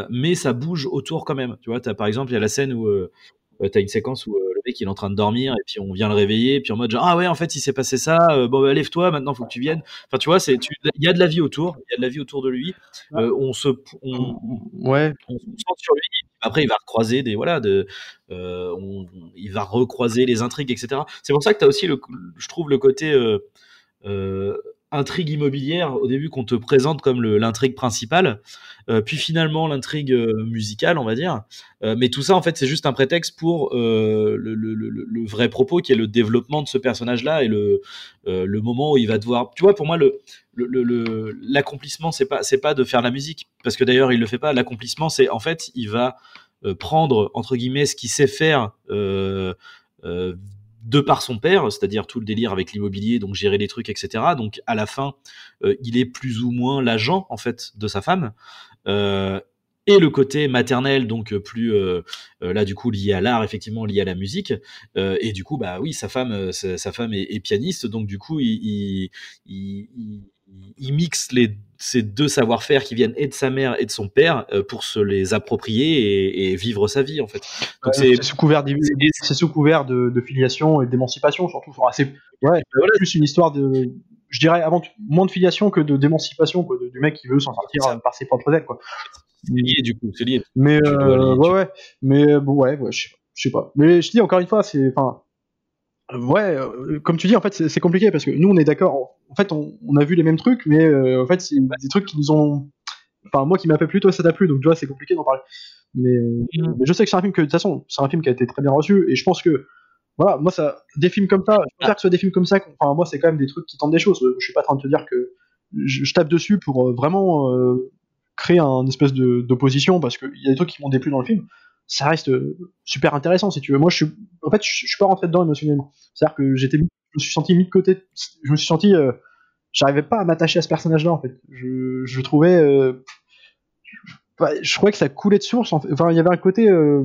mais ça bouge autour quand même. Tu vois, as, par exemple il y a la scène où euh, tu as une séquence où euh, le mec il est en train de dormir et puis on vient le réveiller et puis en mode genre ah ouais en fait il s'est passé ça, euh, bon bah, lève-toi maintenant faut que tu viennes. Enfin tu vois il y a de la vie autour, il y a de la vie autour de lui. Euh, on se, on, Ouais, on se concentre sur lui. Après, il va recroiser des voilà, de, euh, on- il va recroiser les intrigues, etc. C'est pour ça que tu as aussi, le, je trouve, le côté euh, euh, intrigue immobilière au début qu'on te présente comme l'intrigue principale, euh, puis finalement l'intrigue euh, musicale, on va dire. Euh, mais tout ça, en fait, c'est juste un prétexte pour le, vrai propos qui est le développement de ce personnage-là et le, moment où il va devoir. Tu vois, pour moi, le, l'accomplissement, c'est pas, c'est pas de faire la musique, parce que d'ailleurs, il le fait pas. L'accomplissement, c'est en fait, il va prendre entre guillemets ce qu'il sait faire. De par son père, c'est-à-dire tout le délire avec l'immobilier, donc gérer les trucs, etc. Donc à la fin, euh, il est plus ou moins l'agent en fait de sa femme. Euh, et le côté maternel, donc euh, plus euh, euh, là du coup lié à l'art, effectivement lié à la musique. Et du coup, bah oui, sa femme, sa, femme est, est pianiste, donc du coup, il, il, il- il mixe les, ces deux savoir-faire qui viennent et de sa mère et de son père euh, pour se les approprier et, et vivre sa vie en fait. C'est sous couvert sous de, de filiation et d'émancipation surtout. Enfin, c'est ouais, voilà. plus une histoire de, je dirais avant tout, moins de filiation que de d'émancipation du mec qui veut s'en sortir ça. par ses propres ailes quoi. c'est lié du coup, c'est lié. Mais euh, ouais ouais, mais euh, bon ouais, ouais je sais pas. Mais je dis encore une fois, c'est enfin ouais, euh, comme tu dis en fait c'est compliqué parce que nous on est d'accord. En fait on, on a vu les mêmes trucs, mais euh, en fait c'est des trucs qui nous ont, enfin moi qui m'a fait plu, toi ça t'a plu, donc tu vois c'est compliqué d'en parler. Mais, euh, Mm. mais je sais que c'est un film que de toute façon c'est un film qui a été très bien reçu et je pense que voilà moi ça des films comme ça, je préfère que ce soit des films comme ça. Enfin moi c'est quand même des trucs qui tentent des choses. Je suis pas en train de te dire que je, je tape dessus pour vraiment créer un espèce d'opposition parce qu'il y a des trucs qui m'ont déplu dans le film. Ça reste euh, super intéressant si tu veux. Moi, je suis, en fait, je, je suis pas rentré dedans émotionnellement. C'est-à-dire que j'étais, je me suis senti mis de côté. Je me suis senti, euh, j'arrivais pas à m'attacher à ce personnage-là en fait. Je, je trouvais, euh, bah, je trouvais que ça coulait de source. Enfin, il y avait un côté, euh,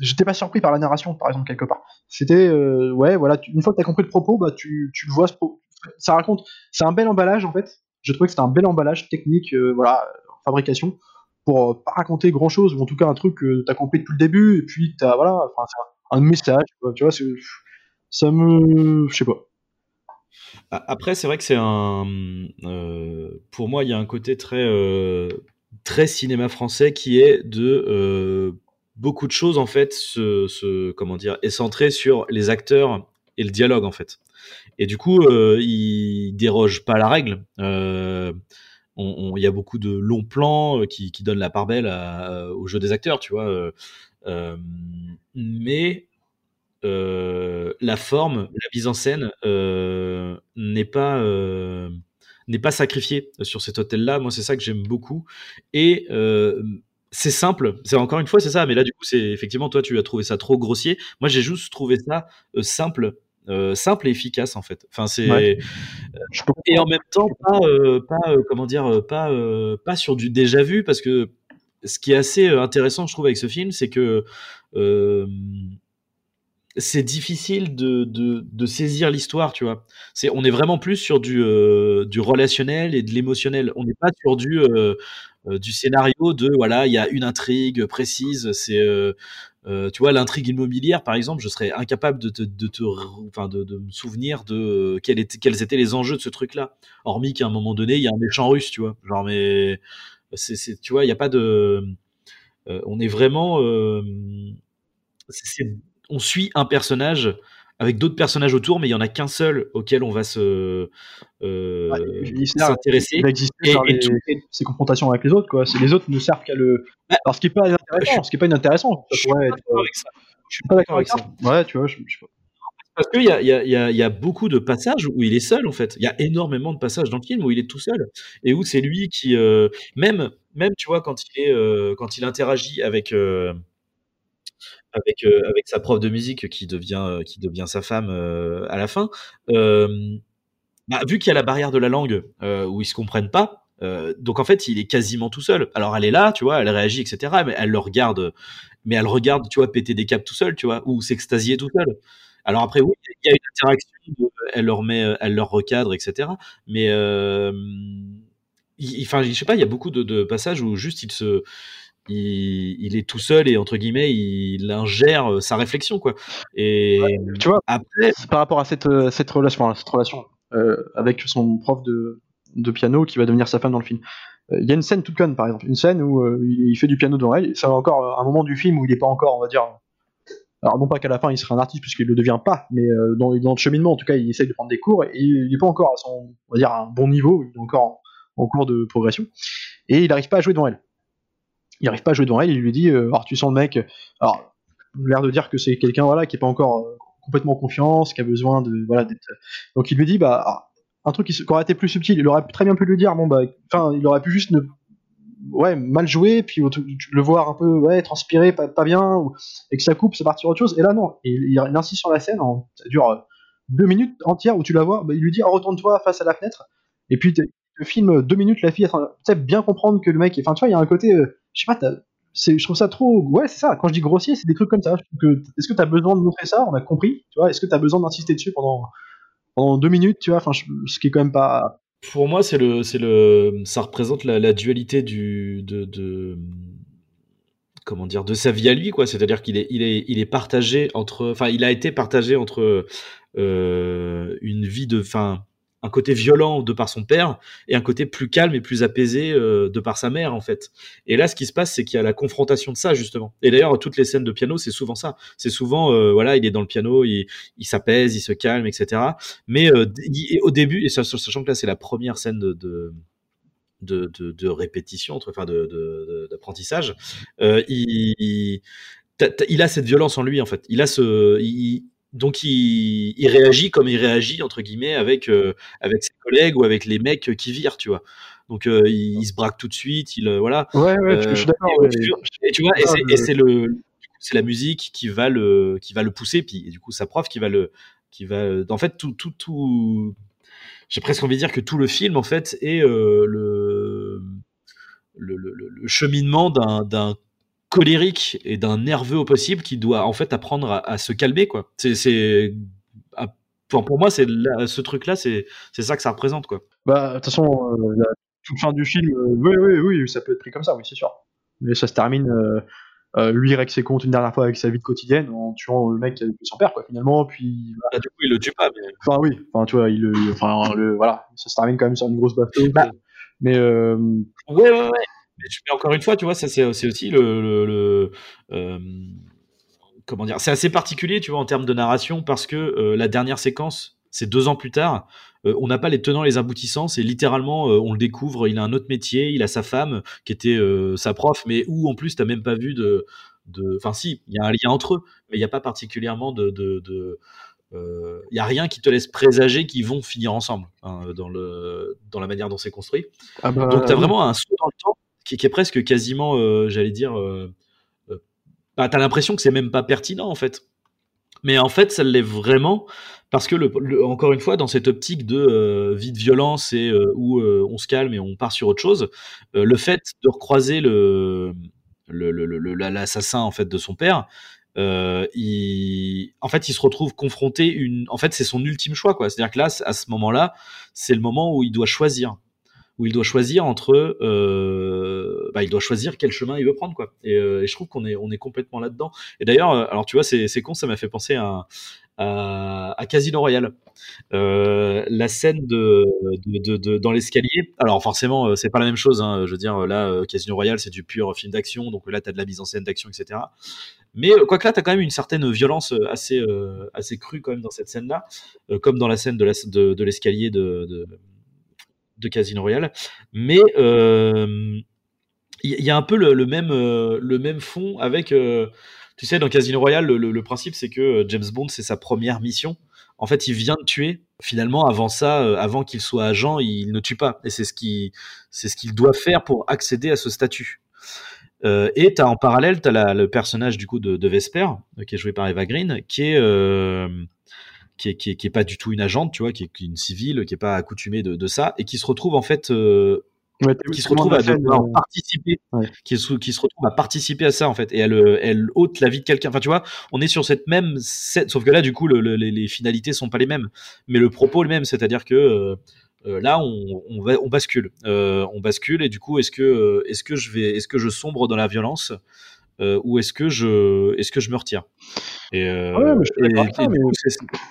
j'étais pas surpris par la narration, par exemple quelque part. C'était, euh, ouais, voilà, une fois que t'as compris le propos, bah tu, tu le vois. Ça raconte, c'est un bel emballage en fait. Je trouvais que c'était un bel emballage technique, voilà, fabrication pour euh, pas raconter grand chose ou en tout cas un truc que t'as compris depuis le début et puis t'as voilà enfin un, message tu vois ça me je sais pas Après, c'est vrai que c'est un. euh, pour moi, il y a un côté très, euh, très cinéma français qui est de. beaucoup de choses, en fait, se, comment dire, est centré sur les acteurs et le dialogue, en fait. Et du coup, il déroge pas la règle. Euh, il y a beaucoup de longs plans qui, qui donnent la part belle au jeu des acteurs, tu vois. mais la forme, la mise en scène n'est pas n'est pas sacrifiée sur cet hôtel-là. Moi, c'est ça que j'aime beaucoup. Et c'est simple. C'est encore une fois, c'est ça. Mais là, du coup, c'est effectivement, toi, tu as trouvé ça trop grossier. Moi, j'ai juste trouvé ça euh, simple. Euh, simple et efficace en fait. Enfin c'est euh, et en même temps pas pas comment dire pas pas sur du déjà vu parce que ce qui est assez intéressant je trouve avec ce film c'est que c'est difficile de, de, de, saisir l'histoire, tu vois. C'est, on est vraiment plus sur du, euh, du relationnel et de l'émotionnel. On n'est pas sur du, euh, euh, du scénario de, voilà, il y a une intrigue précise. C'est, tu vois, l'intrigue immobilière, par exemple, je serais incapable de te, de, de, me souvenir de quels étaient, quels étaient les enjeux de ce truc-là. Hormis qu'à un moment donné, il y a un méchant russe, tu vois. Genre, mais, tu vois, il n'y a pas de, on est vraiment, on suit un personnage avec d'autres personnages autour, mais il y en a qu'un seul auquel on va se euh, s'intéresser. et, ces confrontations avec les autres, quoi. Les autres ne servent qu'à le. Bah, Alors, ce qui est pas intéressant, ce qui est pas inintéressant. Je suis pas d'accord avec ça. Je suis pas d'accord avec ça. Ouais, tu vois, je, je parce qu'il y a, y, a, y a, beaucoup de passages où il est seul, en fait. Il y a énormément de passages dans le film où il est tout seul. Et où c'est lui qui. Euh, même, même, tu vois, quand il, est, euh, quand il interagit avec, euh, avec, euh, avec sa prof de musique qui devient, euh, qui devient sa femme euh, à la fin. Bah, vu qu'il y a la barrière de la langue où ils se comprennent pas, donc en fait, il est quasiment tout seul. Alors elle est là, tu vois, elle réagit, etc. Mais elle le regarde, mais elle regarde, tu vois, péter des câbles tout seul, tu vois, ou s'extasier tout seul. Alors après, oui, il y a une interaction, elle leur met, elle leur recadre, etc. Mais, enfin, je sais pas, il y a beaucoup de, de passages où juste il se, il, est tout seul et entre guillemets il ingère euh, sa réflexion quoi. Et tu vois après par rapport à cette, euh, cette relation, cette relation euh, avec son prof de, de, piano qui va devenir sa femme dans le film. Il y a une scène toute conne par exemple, une scène où il fait du piano devant elle. C'est encore un moment du film où il n'est pas encore on va dire alors non pas qu'à la fin il sera un artiste puisqu'il le devient pas, mais dans, dans, le cheminement en tout cas il essaye de prendre des cours et il n'est pas encore à son on va dire à un bon niveau, il est encore en, en cours de progression et il n'arrive pas à jouer devant elle il arrive pas à jouer devant elle, il lui dit euh, tu sens le mec alors l'air de dire que c'est quelqu'un voilà qui est pas encore euh, complètement confiance, qui a besoin de voilà d'être donc il lui dit bah un truc qui, aurait été plus subtil, il aurait très bien pu lui dire bon bah enfin il aurait pu juste ouais mal jouer puis le voir un peu ouais transpirer pas, bien et que ça coupe c'est partir autre chose et là non il, insiste sur la scène ça dure euh, deux minutes entières où tu la vois bah, il lui dit oh, retourne-toi face à la fenêtre et puis le film deux minutes la fille tu bien comprendre que le mec enfin tu vois il y a un côté je sais pas, je trouve ça trop. Ouais, c'est ça. Quand je dis grossier, c'est des trucs comme ça. Est-ce que tu as besoin de montrer ça? On a compris. Tu vois Est-ce que tu as besoin d'insister dessus pendant, pendant deux minutes Tu vois? Enfin, ce qui est quand même pas. Pour moi, c'est le, c'est le, ça représente la, dualité du, de, comment dire, de sa vie à lui, quoi. C'est-à-dire qu'il est, il est, il est partagé entre, enfin, il a été partagé entre euh, une vie de, enfin, un côté violent de par son père et un côté plus calme et plus apaisé euh, de par sa mère en fait. Et là, ce qui se passe, c'est qu'il y a la confrontation de ça justement. Et d'ailleurs, toutes les scènes de piano, c'est souvent ça. C'est souvent, euh, voilà, il est dans le piano, il, s'apaise, il se calme, etc. Mais euh, au début, et sachant que là, c'est la première scène de, de de, répétition, enfin d'apprentissage, il, il, a cette violence en lui en fait. Il a ce, donc il, réagit comme il réagit entre guillemets avec euh, avec ses collègues ou avec les mecs qui virent, tu vois. Donc euh, il, se braque tout de suite, il euh, voilà. Ouais, ouais, je suis d'accord. Et, tu vois, et c'est le c'est la musique qui va le qui va le pousser, puis du coup sa prof qui va le qui va en fait tout tout tout. J'ai presque envie de dire que tout le film en fait est le, le, le, le, cheminement d'un colérique et d'un nerveux au possible qui doit en fait apprendre à, se calmer quoi. C'est pour moi c'est ce truc là c'est c'est ça que ça représente quoi. Bah de toute façon euh, la toute fin du film euh, oui oui oui ça peut être pris comme ça oui c'est sûr. Mais ça se termine euh, euh, lui règle ses comptes une dernière fois avec sa vie quotidienne en tuant le mec qui a son père quoi finalement puis ah, du coup il le tue pas mais... enfin oui enfin tu vois il enfin le voilà ça se termine quand même sur une grosse bataille bah. mais ouais ouais ouais mais encore une fois, tu vois, ça c'est aussi le, euh, comment dire, c'est assez particulier, tu vois, en termes de narration, parce que euh, la dernière séquence, c'est deux ans plus tard. on n'a pas les tenants, les aboutissants. C'est littéralement, on le découvre, il a un autre métier, il a sa femme qui était sa prof, mais où en plus t'as même pas vu de, enfin si, il y a un lien entre eux, mais il n'y a pas particulièrement de, de, il n'y a rien qui te laisse présager qu'ils vont finir ensemble hein, dans, le, dans la manière dont c'est construit. Ah bah, Donc tu as vraiment un saut dans le temps qui, est presque quasiment, j'allais dire, bah, tu as l'impression que c'est même pas pertinent en fait. Mais en fait, ça l'est vraiment parce que, encore une fois, dans cette optique de euh, vie de violence et euh, où euh, on se calme et on part sur autre chose, le fait de recroiser le l'assassin en fait de son père, en fait, il se retrouve confronté une, en fait, c'est son ultime choix quoi. C'est-à-dire que là, à ce moment-là, c'est le moment où il doit choisir où il doit choisir entre, euh, bah, il doit choisir quel chemin il veut prendre, quoi. Et, euh, je trouve qu'on est, on est complètement là-dedans. Et d'ailleurs, euh, alors tu vois, c'est, con, ça m'a fait penser à, Casino Royale. La scène de, de, dans l'escalier. Alors forcément, c'est pas la même chose. Hein. Je veux dire, là, Casino Royale, c'est du pur film d'action, donc là, t'as de la mise en scène d'action, etc. Mais quoique là, t'as quand même une certaine violence assez, assez crue quand même dans cette scène-là, comme dans la scène de l'escalier de, de de Casino Royale. Mais il y, a un peu le, même, le même fond avec. tu sais, dans Casino Royale, le, principe, c'est que James Bond, c'est sa première mission. En fait, il vient de tuer. Finalement, avant ça, avant qu'il soit agent, il ne tue pas. Et c'est ce qu'il ce qu'il doit faire pour accéder à ce statut. et as, en parallèle, tu as le personnage du coup de, Vesper, qui est joué par Eva Green, qui est, qui est, qui, est, qui est, pas du tout une agente, tu vois, qui est, qui est une civile, qui est pas accoutumée de, de, ça, et qui se retrouve en fait, euh, qui se retrouve à euh, participer, qui, se, qui se retrouve à participer à ça en fait, et elle, euh, elle ôte la vie de quelqu'un. Enfin, tu vois, on est sur cette même, sauf que là, du coup, le, les, les, finalités sont pas les mêmes, mais le propos le même, c'est-à-dire que euh, là, on, on, va, on bascule, on bascule, et du coup, est-ce que, est-ce que je vais, est-ce que je sombre dans la violence? Euh, ou est-ce que je est-ce que je me retire? Et, euh, ouais, mais je et,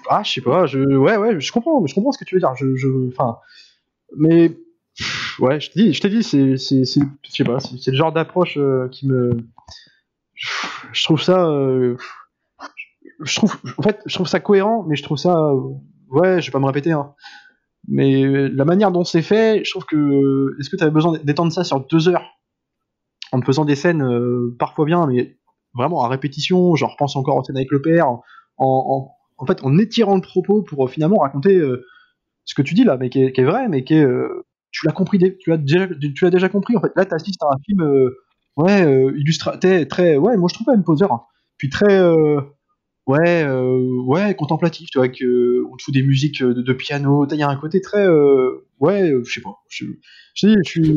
ah je sais pas je ouais ouais je comprends je comprends ce que tu veux dire je je enfin mais ouais je te dis je t'ai dit c'est c'est c'est je sais pas c'est le genre d'approche euh, qui me je trouve ça euh, je trouve en fait je trouve ça cohérent mais je trouve ça ouais je vais pas me répéter hein. Mais la manière dont c'est fait je trouve que est-ce que tu avais besoin d'étendre ça sur deux heures? En faisant des scènes euh, parfois bien, mais vraiment à répétition. Je repense encore aux scènes avec le père, en, en, fait, en étirant le propos pour euh, finalement raconter euh, ce que tu dis là, mais qui est, vrai, mais qui est, tu l'as compris, tu l'as déjà, tu l'as déjà compris. En fait, là, tu assistes à un film, ouais, illustratif, très, ouais, moi je trouve quand même poseur, hein. puis très, ouais, ouais, contemplatif, tu vois, que on te fout des musiques de, piano, il y a un côté très, ouais, je sais pas, je, je, je, suis.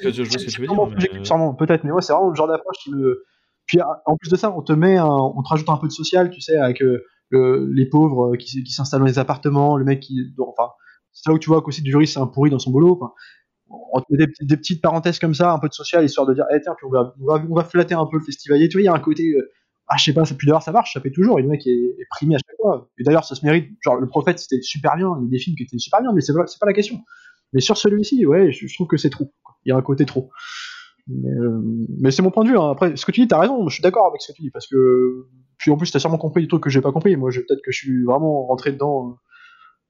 Que je, vois ce que tu veux dire. Mais... Peut-être, mais ouais, c'est vraiment le genre d'approche qui me. Puis en plus de ça, on te met, on te rajoute un peu de social, tu sais, avec euh, les pauvres euh, qui, qui s'installent dans les appartements, le mec qui. Enfin, c'est là où tu vois qu'aussi du juriste c'est un pourri dans son boulot. Enfin, on te met des, des, petites parenthèses comme ça, un peu de social, histoire de dire, eh, tiens, puis on va, on va, flatter un peu le festivalier. Tu vois, il y a un côté. Euh, ah, je sais pas, puis d'ailleurs ça marche, ça fait toujours, et le mec est, est primé à chaque fois. Et d'ailleurs, ça se mérite. Genre, le prophète, c'était super bien, il y a des films qui étaient super bien, mais c'est pas, pas la question. Mais sur celui-ci, ouais, je, trouve que c'est trop. Il y a un côté trop. Mais, euh, c'est mon point de vue. Hein. Après, ce que tu dis, t'as raison. Je suis d'accord avec ce que tu dis parce que puis en plus, t'as sûrement compris des trucs que j'ai pas compris. Moi, peut-être que je suis vraiment rentré dedans.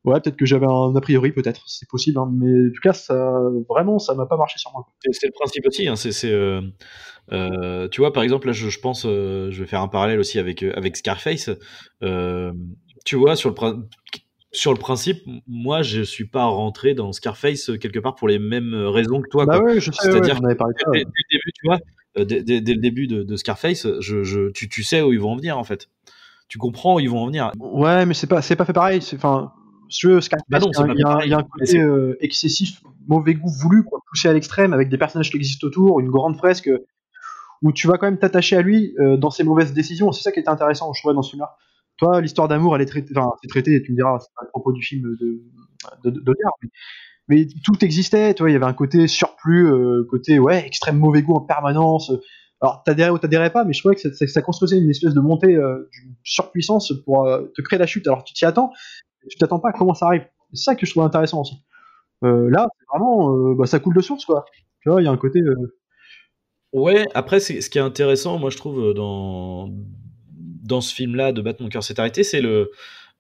Euh, ouais, peut-être que j'avais un a priori, peut-être. C'est possible. Hein. Mais en tout cas, ça, vraiment, ça m'a pas marché sur moi. C'est le principe aussi. Hein. C'est, euh, tu vois, par exemple, là, je, pense, je vais faire un parallèle aussi avec avec Scarface. tu vois, sur le sur le principe, moi, je suis pas rentré dans Scarface euh, quelque part pour les mêmes euh, raisons que toi. Bah ouais, C'est-à-dire dès, le début, tu vois, euh, dès, le début de, Scarface, je, tu, tu, sais où ils vont en venir en fait. Tu comprends où ils vont en venir. Ouais, mais c'est pas, c'est pas fait pareil. Enfin, Scarface, bah il y, a, y, a un côté excessif, mauvais goût voulu, quoi, poussé à l'extrême, avec des personnages qui existent autour, une grande fresque où tu vas quand même t'attacher à lui dans ses mauvaises décisions. C'est ça qui est intéressant, je trouvais, dans ce film-là. Toi, l'histoire d'amour, elle est traitée, c'est traité, tu me diras, c'est pas à propos du film de, de, mais, tout existait, toi, il y avait un côté surplus, euh, côté, ouais, extrême mauvais goût en permanence. Alors, t'adhérais ou t'adhérais pas, mais je trouvais que ça, construisait une espèce de montée euh, d'une surpuissance pour euh, te créer la chute. Alors, tu t'y attends, tu t'attends pas à comment ça arrive. C'est ça que je trouve intéressant aussi. là, vraiment, bah, ça coule de source, quoi. Tu vois, il y a un côté. Ouais, après, ce qui est intéressant, moi, je trouve, dans, dans ce film-là de Battre mon cœur s'est arrêté, c'est le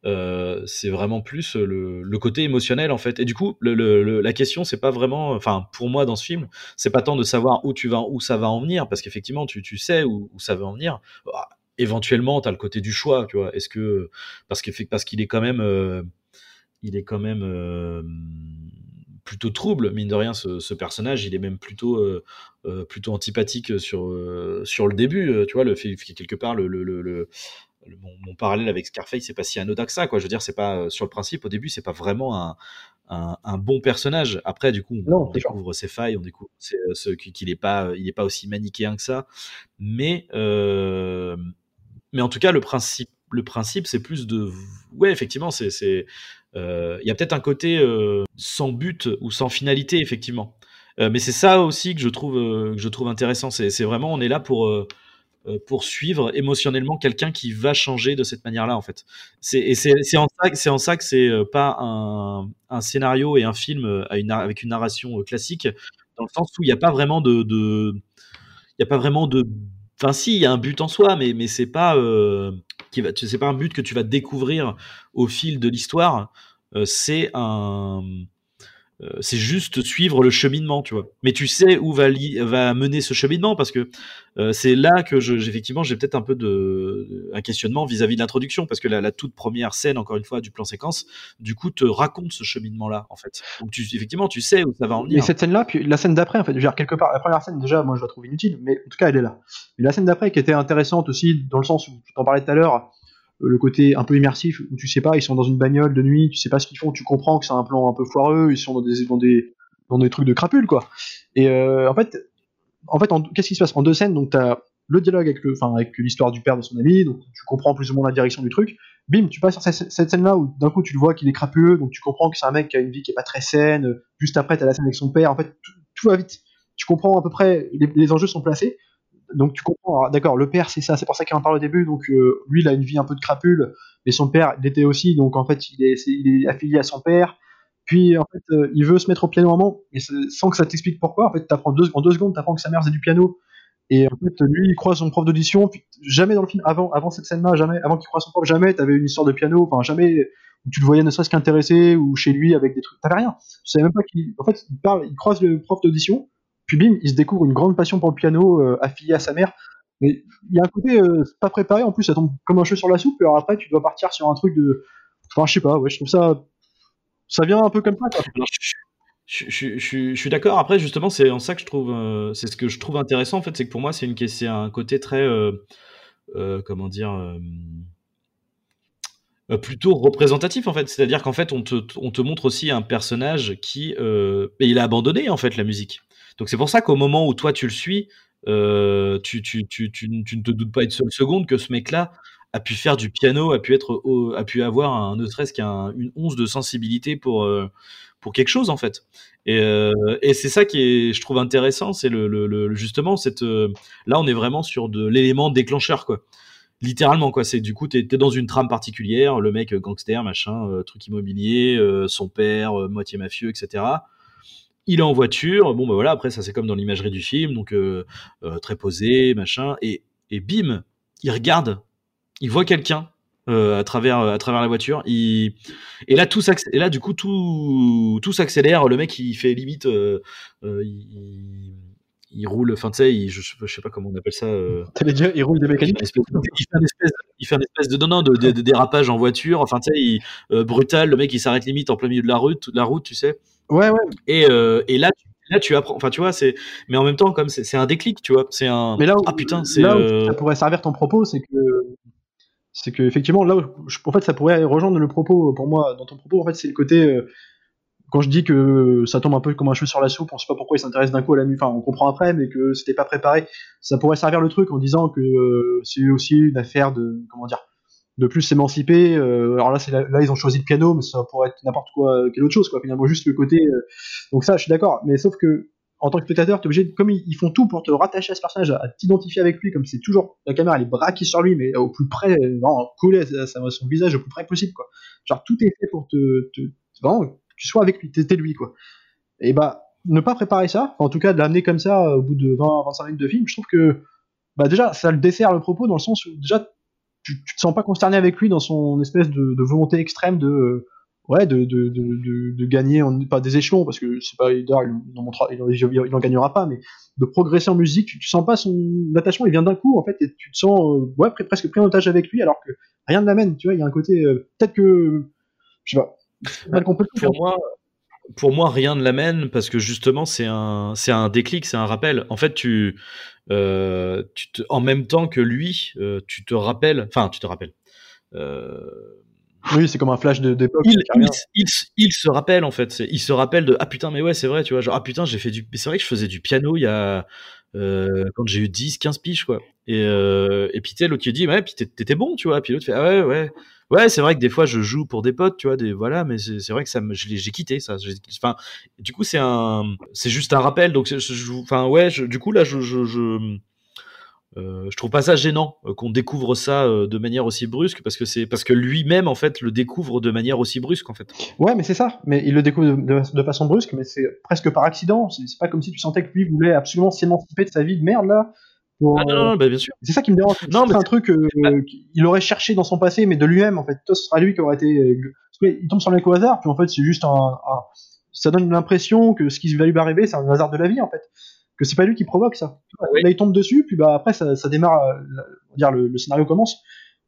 Euh, c'est vraiment plus le, le, côté émotionnel en fait. Et du coup, le, le, la question c'est pas vraiment, enfin pour moi dans ce film, c'est pas tant de savoir où tu vas, où ça va en venir, parce qu'effectivement tu, tu sais où, où, ça va en venir. Bah, éventuellement, tu as le côté du choix, tu vois. Est-ce que parce qu'il parce qu'il est quand même, euh, il est quand même euh, plutôt trouble, mine de rien, ce, ce, personnage. Il est même plutôt, euh, euh plutôt antipathique sur, euh, sur le début. Tu vois, le fait quelque part le, le, le, mon, mon, parallèle avec Scarface, c'est pas si anodin que ça, quoi. Je veux dire, c'est pas sur le principe au début, c'est pas vraiment un, un, un, bon personnage. Après, du coup, on, non, on découvre ses failles, on découvre qu'il est pas, il est pas aussi manichéen que ça. Mais, euh, mais en tout cas, le principe, le principe, c'est plus de, ouais, effectivement, c'est, c'est, il euh, y a peut-être un côté euh, sans but ou sans finalité, effectivement. Euh, mais c'est ça aussi que je trouve, que je trouve intéressant. C'est, vraiment, on est là pour suivre émotionnellement quelqu'un qui va changer de cette manière-là, en fait. C'est, en en ça que c'est pas un, un, scénario et un film avec une narration classique, dans le sens où il n'y a pas vraiment de, de, il y a pas vraiment de, enfin si, il y a un but en soi, mais mais c'est pas, qui va, c'est pas un but que tu vas découvrir au fil de l'histoire. Euh, c'est un, c'est juste suivre le cheminement, tu vois. Mais tu sais où va, va mener ce cheminement parce que euh, c'est là que je, effectivement j'ai peut-être un peu de un questionnement vis-à-vis -vis de l'introduction parce que la, la, toute première scène, encore une fois, du plan séquence, du coup te raconte ce cheminement-là en fait. Donc tu, effectivement tu sais où ça va en venir. Mais cette scène-là, puis la scène d'après, en fait, dire quelque part, la première scène déjà, moi je la trouve inutile, mais en tout cas elle est là. Mais la scène d'après qui était intéressante aussi dans le sens où tu t'en parlais tout à l'heure le côté un peu immersif où tu sais pas, ils sont dans une bagnole de nuit, tu sais pas ce qu'ils font, tu comprends que c'est un plan un peu foireux, ils sont dans des dans des dans des trucs de crapules quoi. Et euh, en fait, en fait, qu'est-ce qui se passe? En deux scènes Donc t'as le dialogue avec avec l'histoire du père de son ami, donc tu comprends plus ou moins la direction du truc. Bim, tu passes sur cette, scène-là où d'un coup tu le vois qu'il est crapuleux, donc tu comprends que c'est un mec qui a une vie qui est pas très saine. Juste après, t'as la scène avec son père. En fait, tout, va vite. Tu comprends à peu près les enjeux sont placés donc tu comprends, d'accord, le père c'est ça, c'est pour ça qu'il en parle au début, donc euh, lui il a une vie un peu de crapule, mais son père l'était aussi, donc en fait il est, est, il est affilié à son père, puis en fait euh, il veut se mettre au piano un moment, et sans que ça t'explique pourquoi, en fait t'apprends deux, en deux secondes t'apprends que sa mère faisait du piano, et en fait lui il croise son prof d'audition, puis jamais dans le film, avant, avant cette scène là, jamais, avant qu'il croise son prof, jamais t'avais une histoire de piano, enfin jamais où tu le voyais ne serait-ce qu'intéressé, ou chez lui avec des trucs, t'avais rien, tu savais même pas qu'il, en fait il parle, il croise le prof d'audition, puis bim, il se découvre une grande passion pour le piano, euh, affilié à sa mère. Mais il y a un côté euh, pas préparé, en plus ça tombe comme un cheveu sur la soupe, et alors après tu dois partir sur un truc de. Enfin, je sais pas, ouais, je trouve ça. Ça vient un peu comme ça. Je, suis d'accord. Après, justement, c'est en ça que je trouve, euh, c'est ce que je trouve intéressant en fait, c'est que pour moi, c'est un côté très, euh, euh, comment dire, plutôt représentatif en fait. C'est-à-dire qu'en fait, on te, on te montre aussi un personnage qui, il a abandonné en fait la musique. Donc c'est pour ça qu'au moment où toi tu le suis, euh, tu, ne te doutes pas une seule seconde que ce mec-là a pu faire du piano, a pu être, a pu avoir un, ne serait-ce qu'une once de sensibilité pour euh, pour quelque chose en fait. Et, euh, et c'est ça qui est, je trouve intéressant, c'est le, justement cette, là on est vraiment sur de l'élément déclencheur quoi. Littéralement quoi, c'est du coup t'es es dans une trame particulière, le mec gangster machin, truc immobilier, son père moitié mafieux etc il est en voiture, bon bah voilà, après ça c'est comme dans l'imagerie du film, donc euh, euh, très posé, machin, et, et bim, il regarde, il voit quelqu'un euh, à travers à travers la voiture, il... et là tout et là du coup tout tout s'accélère, le mec il fait limite, il... il, roule, enfin tu sais, je, je, sais pas comment on appelle ça. [LAUGHS] Il roule des mécaniques. Il fait une espèce, il fait une espèce de non non de, de, de dérapage en voiture, enfin tu sais, brutal, le mec il s'arrête limite en plein milieu de la route, la route, tu sais. Ouais, ouais. Et, euh, et là, là, tu apprends. Enfin, tu vois, c'est. Mais en même temps, comme c'est un déclic, tu vois. C'est un. Mais là où, ah putain, c'est. Là où euh... ça pourrait servir ton propos, c'est que. C'est que effectivement, là, où, en fait, ça pourrait rejoindre le propos pour moi. Dans ton propos, en fait, c'est le côté. Euh, quand je dis que ça tombe un peu comme un cheveu sur la soupe, on sait pas pourquoi il s'intéresse d'un coup à la musique. Enfin, on comprend après, mais que c'était pas préparé. Ça pourrait servir le truc en disant que euh, c'est aussi une affaire de comment dire de plus s'émanciper. Euh, alors là, là, là, ils ont choisi le piano, mais ça pourrait être n'importe quoi, euh, quelle autre chose, quoi. Finalement, juste le côté. Euh, donc ça, je suis d'accord. Mais sauf que en tant que spectateur, t'es obligé, de, comme ils, font tout pour te rattacher à ce personnage, à, t'identifier avec lui, comme c'est toujours la caméra, elle est braquée sur lui, mais au plus près, non, à, son visage au plus près possible, quoi. Genre tout est fait pour te, te vraiment, que tu sois avec lui, t'es lui, quoi. Et bah, ne pas préparer ça, en tout cas de l'amener comme ça au bout de 20-25 minutes de film, je trouve que bah déjà ça le dessert le propos dans le sens où déjà tu, tu te sens pas consterné avec lui dans son espèce de, de volonté extrême de euh, ouais de, de, de, de, gagner en, pas des échelons parce que c'est pas il, il, en montrera, il, il, en gagnera pas mais de progresser en musique tu, tu sens pas son attachement il vient d'un coup en fait et tu te sens euh, ouais presque pris en otage avec lui alors que rien ne l'amène tu vois il y a un côté euh, peut-être que je sais pas mal pour moi pour moi, rien ne l'amène parce que justement, c'est un, c'est un déclic, c'est un rappel. En fait, tu, euh, tu en même temps que lui, euh, tu te rappelles, enfin, tu te rappelles. Euh, oui, c'est comme un flash d'époque. Il, il, il, il, se rappelle en fait. Il se rappelle de ah putain mais ouais c'est vrai tu vois. Genre ah putain j'ai fait du c'est vrai que je faisais du piano il y a euh, quand j'ai eu 10 15 piges quoi. Et euh, et puis l'autre qui dit ouais puis t'étais bon tu vois. Puis l'autre fait ah ouais ouais. Ouais c'est vrai que des fois je joue pour des potes tu vois des voilà mais c'est vrai que ça j'ai quitté ça. Enfin du coup c'est un c'est juste un rappel donc enfin ouais je, du coup là je, je, je euh, je trouve pas ça gênant euh, qu'on découvre ça euh, de manière aussi brusque parce que c'est parce que lui-même en fait le découvre de manière aussi brusque en fait. Ouais, mais c'est ça. Mais il le découvre de, façon brusque, mais c'est presque par accident. C'est pas comme si tu sentais que lui voulait absolument s'émanciper de sa vie de merde là. ah non, non, bah, bien sûr. C'est ça qui me dérange. Non, c'est un truc qu'il aurait cherché dans son passé, mais de lui-même en fait. Ce sera lui qui aurait été. Il tombe sur le au hasard, puis en fait c'est juste un, ça donne l'impression que ce qui va lui arriver, c'est un hasard de la vie en fait que c'est pas lui qui provoque ça. Là, il tombe dessus, puis bah après ça, ça démarre, euh, dire le, le, scénario commence.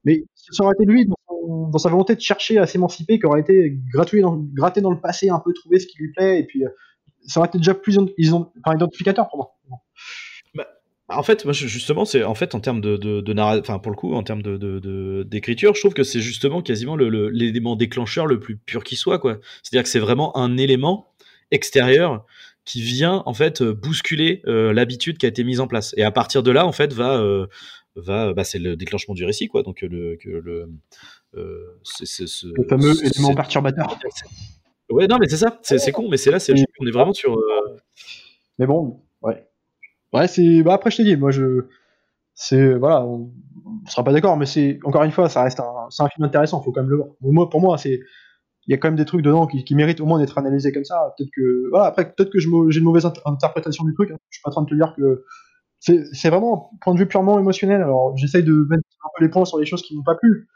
Mais ça aurait été lui dans, dans sa volonté de chercher à s'émanciper, qui aurait été dans, gratté dans le passé, un peu trouver ce qui lui plaît, et puis euh, ça aurait été déjà plus ils ont, enfin, identificateur pour moi. Bah, en fait, moi justement, c'est en fait en termes de, de, de enfin pour le coup, en termes de d'écriture, je trouve que c'est justement quasiment l'élément le, déclencheur le plus pur qui soit, quoi. C'est-à-dire que c'est vraiment un élément extérieur qui vient en fait euh, bousculer euh, l'habitude qui a été mise en place. Et à partir de là, en fait, va euh, va bah, c'est le déclenchement du récit, quoi. Donc le que le fameux élément perturbateur. [LAUGHS] Ouais, non, mais c'est ça. C'est con, mais c'est là, c'est on est vraiment sur. Mais bon, ouais, ouais, c'est. Bah après, je t'ai dit, moi, je, c'est voilà, on, on sera pas d'accord, mais c'est encore une fois, ça reste un, c'est un film intéressant. Faut quand même le voir. Moi, pour moi, c'est il y a quand même des trucs dedans qui, méritent au moins d'être analysés comme ça. Peut-être que, voilà, après, peut-être que j'ai une mauvaise interprétation du truc. Hein. Je suis pas en train de te dire que c'est vraiment un point de vue purement émotionnel. Alors, j'essaye de mettre un peu les points sur les choses qui m'ont pas plu.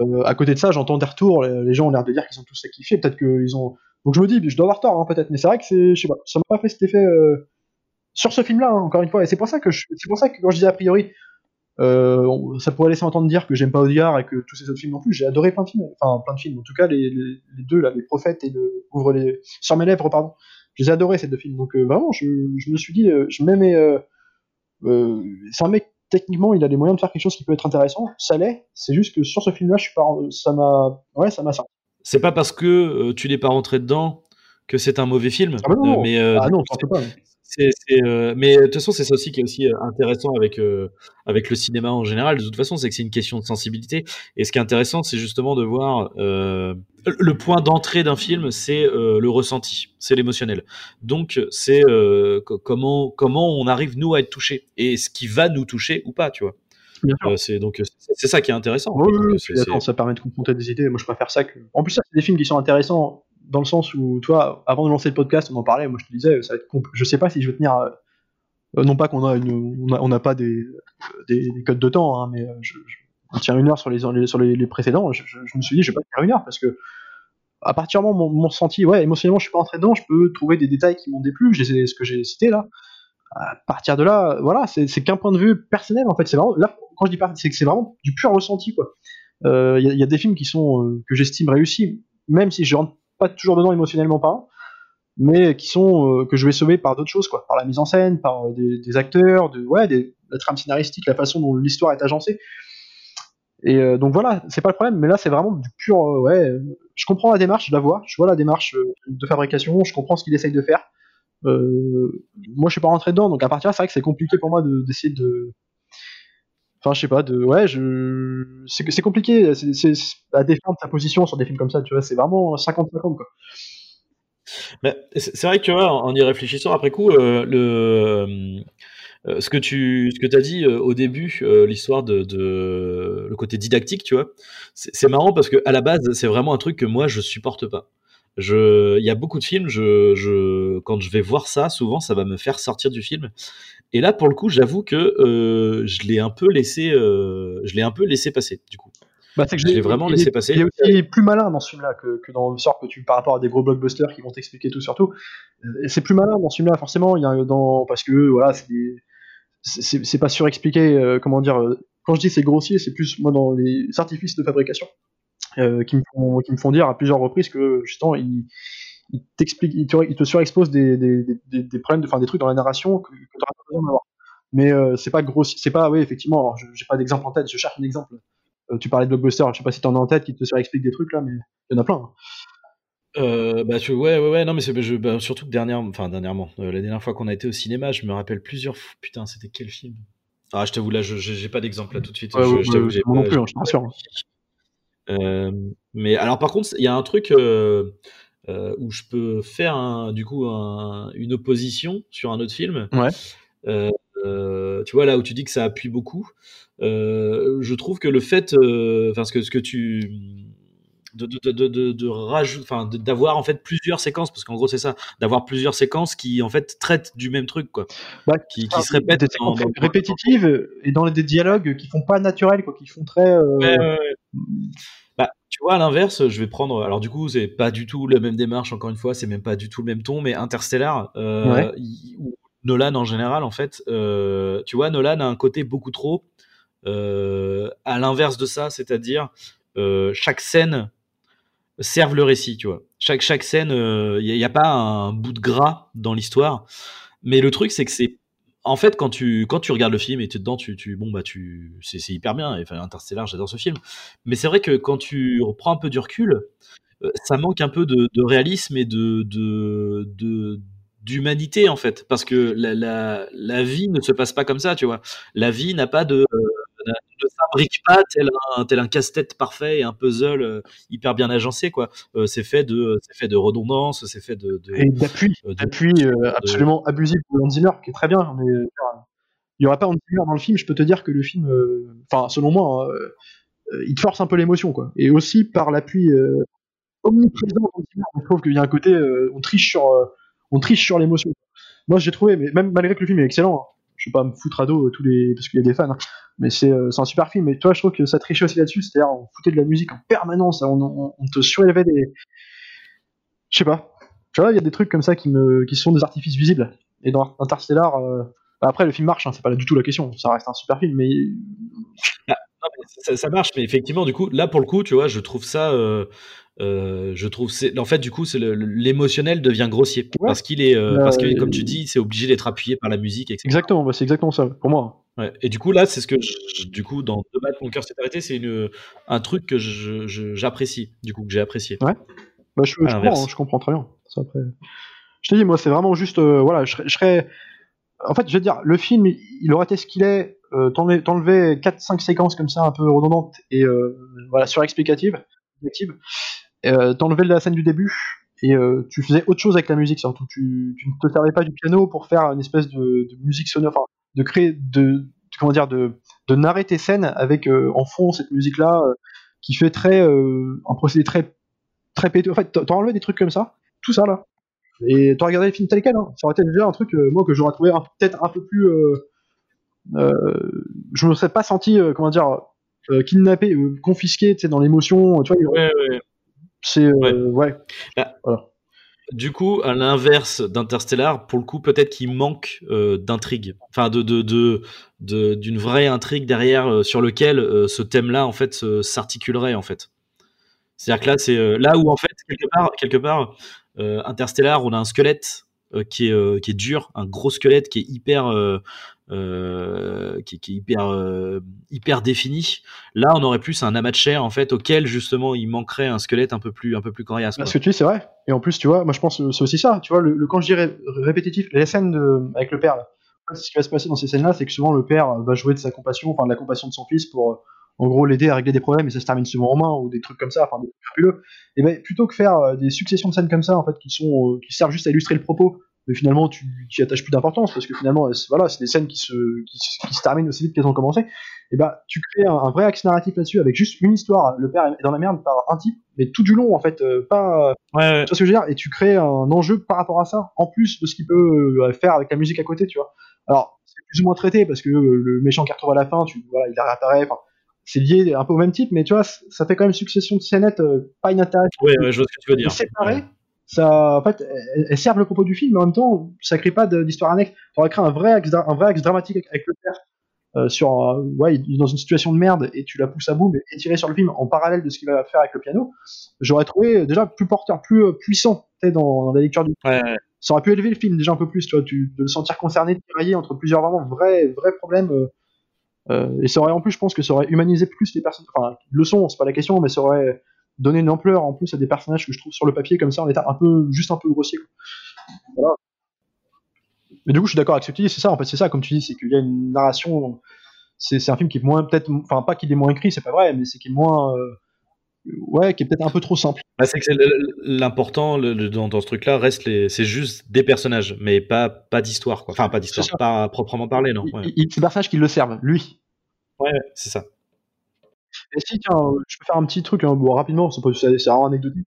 Euh, à côté de ça, j'entends des retours. Les, gens ont l'air de dire qu'ils sont tous sacrifiés. Peut-être qu'ils ont. Donc je me dis, je dois avoir tort, hein, peut-être. Mais c'est vrai que ça m'a pas fait cet effet euh, sur ce film-là, hein, encore une fois. Et c'est pour ça que c'est pour ça que quand je dis a priori, euh, ça pourrait laisser entendre dire que j'aime pas Audiard et que tous ces autres films non plus. J'ai adoré plein de films, enfin plein de films. En tout cas, les, les, les deux là, les prophètes et le ouvre les sur mes lèvres, pardon. Je les ai adorés ces deux films. Donc euh, vraiment, je, je, me suis dit, euh, je m'aimais. C'est un mec techniquement, il a les moyens de faire quelque chose qui peut être intéressant. Ça l'est. C'est juste que sur ce film-là, je suis pas, ça m'a, ouais, ça m'a ça. C'est pas parce que tu n'es pas rentré dedans que c'est un mauvais film. Ah bah non, mais ah non, pas. C'est, euh, mais de toute façon, c'est ça aussi qui est aussi euh, intéressant avec, euh, avec le cinéma en général. De toute façon, c'est que c'est une question de sensibilité. Et ce qui est intéressant, c'est justement de voir le point d'entrée d'un film, c'est le ressenti, c'est l'émotionnel. Donc, c'est comment, comment on arrive, nous, à être touchés et ce qui va nous toucher ou pas, tu vois. c'est donc c'est ça qui est intéressant. Oui, ça permet de confronter des idées. Moi, je préfère ça que. En plus, ça, c'est des films qui sont intéressants dans le sens où, toi, avant de lancer le podcast, on en parlait, moi je te disais, ça va être je sais pas si je vais tenir. Euh, non pas qu'on a une, on n'a pas des, des, codes de temps, hein, mais euh, je, on tient une heure sur les, sur les, précédents. Je, me suis dit, je vais pas tenir une heure parce que à partir du moment mon, mon senti, ouais, émotionnellement, je suis pas entré dedans, je peux trouver des détails qui m'ont déplu, ce que j'ai cité là. À partir de là, voilà, c'est qu'un point de vue personnel en fait. C'est vraiment là quand je dis pas, c'est que c'est vraiment du pur ressenti quoi. Il euh, y, y, a des films qui sont que j'estime réussis, même si je rentre pas toujours dedans émotionnellement parlant, mais qui sont euh, que je vais sauver par d'autres choses, quoi, par la mise en scène, par euh, des, acteurs, de ouais, la trame scénaristique, la façon dont l'histoire est agencée. Et euh, donc voilà, c'est pas le problème, mais là c'est vraiment du pur ouais. Je comprends la démarche, je la vois, je vois la démarche de fabrication, je comprends ce qu'il essaye de faire. moi je suis pas rentré dedans, donc à partir de là c'est vrai que c'est compliqué pour moi d'essayer de, Je sais pas, de, ouais, je, c'est compliqué, c'est à défendre sa position sur des films comme ça, tu vois, c'est vraiment 50-50, quoi. C'est vrai que, tu en y réfléchissant après coup, euh, le, euh, ce que tu ce que as dit euh, au début, l'histoire de, de, le côté didactique, tu vois, c'est marrant parce que à la base, c'est vraiment un truc que moi je supporte pas. Je, il y a beaucoup de films, je, je, quand je vais voir ça, souvent ça va me faire sortir du film Et là, pour le coup, j'avoue que euh, je l'ai un peu laissé, euh, je l'ai un peu laissé passer, du coup. Bah, c'est que Je l'ai vraiment laissé est- passer. Il est aussi plus malin dans ce film-là que, que dans le sort que tu par rapport à des gros blockbusters qui vont t'expliquer tout sur tout. Euh, C'est plus malin dans ce film-là, forcément. Il y a dans parce que voilà, c'est pas surexpliqué. euh, comment dire Quand je dis c'est grossier, c'est plus moi dans les artifices de fabrication qui me font qui me font dire à plusieurs reprises que justement il t'explique, il te, il te surexpose des, des, des, des- des problèmes, de- enfin des trucs dans la narration que, que tu. Mais euh, c'est pas grossier, c'est pas, oui, effectivement, alors j'ai pas d'exemple en tête, je cherche un exemple. Euh, tu parlais de Blockbuster, je sais pas si t'en as en tête qui te surexplique des trucs là, mais il y en a plein. hein. Euh, bah tu, ouais ouais ouais non mais c'est je, bah, surtout que dernièrement enfin dernièrement euh, la dernière fois qu'on a été au cinéma je me rappelle plusieurs fois putain c'était quel film? Ah je t'avoue là je j'ai pas d'exemple là tout de suite Ouais, je, ouais, je t'avoue ouais, que j'ai moi non pas- plus, hein, je te rassure. pas- Euh, mais alors par contre il y a un truc où je peux faire un, du coup un- une opposition sur un autre film Ouais. Euh, euh, tu vois là où tu dis que ça appuie beaucoup euh, je trouve que le fait enfin ce que ce que tu de, de, de, de, de, de rajout- enfin d'avoir en fait plusieurs séquences parce qu'en gros c'est ça d'avoir plusieurs séquences qui en fait traitent du même truc quoi Bah, qui, qui se répètent des dans- séquences dans- répétitives et dans des dialogues qui font pas naturels, quoi, qui font très. euh, Ouais, ouais, ouais. Bah, tu vois, à l'inverse, je vais prendre. Alors, du coup, c'est pas du tout la même démarche, encore une fois, c'est même pas du tout le même ton, mais Interstellar, euh, Ouais. il- ou Nolan en général, en fait, euh, tu vois, Nolan a un côté beaucoup trop euh, à l'inverse de ça, c'est-à-dire euh, chaque scène serve le récit, tu vois. Chaque, chaque scène, il n'y a, pas un bout de gras dans l'histoire, mais le truc, c'est que c'est en fait, quand tu, quand tu regardes le film et tu es dedans, tu, tu, bon, bah, tu, c'est, c'est hyper bien. Enfin, Interstellar, j'adore ce film. Mais c'est vrai que quand tu reprends un peu du recul, ça manque un peu de, de réalisme et de, de, de- d'humanité, en fait. Parce que la, la, la vie ne se passe pas comme ça, tu vois. La vie n'a pas de, euh, ne fabrique pas tel un, tel un casse-tête parfait et un puzzle euh, hyper bien agencé, quoi. Euh, c'est fait de, c'est fait de redondance, c'est fait de, de- et d'appui, d'appui absolument abusif de Hans Zimmer, qui est très bien. Mais il y aurait pas Hans Zimmer dans le film, je peux te dire que le film, enfin selon moi, hein, il te force un peu l'émotion, quoi. Et aussi par l'appui omniprésent je trouve qu'il y a un côté, on triche sur, on triche sur l'émotion. Moi, j'ai trouvé, mais même malgré que le film est excellent, hein, je vais pas me foutre à dos euh, tous les, parce qu'il y a des fans, hein, mais c'est, euh, c'est un super film. Et toi, je trouve que ça trichait aussi là-dessus, c'est-à-dire on foutait de la musique en permanence, on, on, te surélevait des, je sais pas. Tu vois, il y a des trucs comme ça qui me, qui sont des artifices visibles. Et dans Interstellar, euh, bah, après le film marche, hein, c'est pas du tout la question. Ça reste un super film, mais mais ça, ça marche, mais effectivement, du coup, là pour le coup, tu vois, je trouve ça, euh, je trouve c'est, en fait, du coup, c'est l'émotionnel devient grossier Ouais. parce qu'il est, euh, Bah, parce que euh, comme tu dis, c'est obligé d'être appuyé par la musique, etc. exactement, bah, c'est exactement ça pour moi. Ouais. Et du coup, là, c'est ce que, je- du coup, dans De battre mon cœur s'est arrêté, c'est une, un truc que j'apprécie, du coup, que j'ai apprécié. Bah, je, comprends, hein, je comprends très bien. Ça, après... Je te dis, moi, c'est vraiment juste, euh, voilà, je, serais- je serais. En fait, je te dire, le film, il, aurait été ce qu'il est. T'enlevais, t'enlevais 4-5 séquences comme ça, un peu redondantes et voilà, surexplicatives. Euh, t'enlevais la scène du début et euh, tu faisais autre chose avec la musique surtout. Tu, tu ne te servais pas du piano pour faire une espèce de, musique sonore, de créer, de, comment dire, de, de narrer tes scènes avec euh, en fond cette musique-là euh, qui fait très un procédé très très pété. En fait, enlevé des trucs comme ça, tout ça là. Et t'as regardé le film tel quel, hein. ça aurait été déjà un truc, moi, que j'aurais trouvé peut-être un peu plus. Euh, je me serais pas senti, comment dire, kidnappé, confisqué, dans l'émotion. Tu vois, Ouais, ouais. C'est. euh, ouais. Du coup, à l'inverse d'Interstellar, pour le coup, peut-être qu'il manque euh, d'intrigue, enfin de de de de- d'une vraie intrigue derrière euh, sur lequel euh, ce thème-là en fait s'articulerait en fait. C'est-à-dire que là, c'est là où en fait quelque part, quelque part, Interstellar, on a un squelette qui est qui est dur, un gros squelette qui est hyper euh, euh, qui, est hyper euh, hyper défini. Là, on aurait plus un amas de chair en fait auquel justement il manquerait un squelette un peu plus un peu plus coriace. quoi. Ce que tu dis, c'est vrai. Et en plus, tu vois, moi je pense que c'est aussi ça. Tu vois, le, quand je dirais répétitif, les scènes avec le père, ce qui va se passer dans ces scènes-là, c'est que souvent le père va jouer de sa compassion, enfin de la compassion de son fils pour, euh, en gros, l'aider à régler des problèmes et ça se termine souvent en main ou des trucs comme ça, enfin des trucs. Et ben, plutôt que faire euh, des successions de scènes comme ça, en fait, qui sont, euh, qui servent juste à illustrer le propos, mais finalement tu tu y attaches plus d'importance parce que finalement, euh, c'est- voilà, c'est des scènes qui se, qui, se- qui se terminent aussi vite qu'elles ont commencé. Et ben, tu crées un, un vrai axe narratif là-dessus avec juste une histoire. Le père est dans la merde par un type, mais tout du long, en fait, euh, pas, Ouais, ouais. tu vois ce que je veux dire? Et tu crées un enjeu par rapport à ça, en plus de ce qu'il peut euh, faire avec la musique à côté, tu vois. Alors, c'est plus ou moins traité parce que le méchant qui retrouve à la fin, tu voilà, il réapparaît. Enfin, c'est lié un peu au même type, mais tu vois, ça fait quand même une succession de scénettes pas inintéressantes. Oui, ouais, je vois ce que tu veux dire. Séparées, ça, en fait, elles, servent le propos du film, mais en même temps, ça crée pas d'histoire annexe. On aurait créé un vrai axe, un vrai axe dramatique avec, le père. Euh, sur ouais il est dans une situation de merde et tu la pousses à bout mais étiré sur le film en parallèle de ce qu'il va faire avec le piano j'aurais trouvé déjà plus porteur plus euh, puissant dans, dans, la lecture du ouais, ça aurait pu élever le film déjà un peu plus tu vois tu, de le sentir concerné tiraillé entre plusieurs vraiment vrais vrais problèmes euh, euh, et ça aurait en plus, je pense que ça aurait humanisé plus les personnes. Enfin, le son, c'est pas la question, mais ça aurait donné une ampleur en plus à des personnages que je trouve sur le papier comme ça en état un peu, juste un peu grossier. Voilà. Mais du coup, je suis d'accord avec ce que tu dis, c'est ça, en fait, c'est ça, comme tu dis, c'est qu'il y a une narration. C'est un film qui est moins, peut-être, enfin, pas qu'il est moins écrit, c'est pas vrai, mais c'est qu'il est moins. Euh, ouais, qui est peut-être un peu trop simple. Bah, c'est que l'important dans, dans, ce truc-là reste les, c'est juste des personnages, mais pas pas d'histoire quoi. Enfin pas d'histoire, pas proprement parler non. Ouais. C'est des personnages qui le servent, lui. Ouais, c'est ça. Et si, tiens, je peux faire un petit truc hein, rapidement, c'est vraiment anecdotique.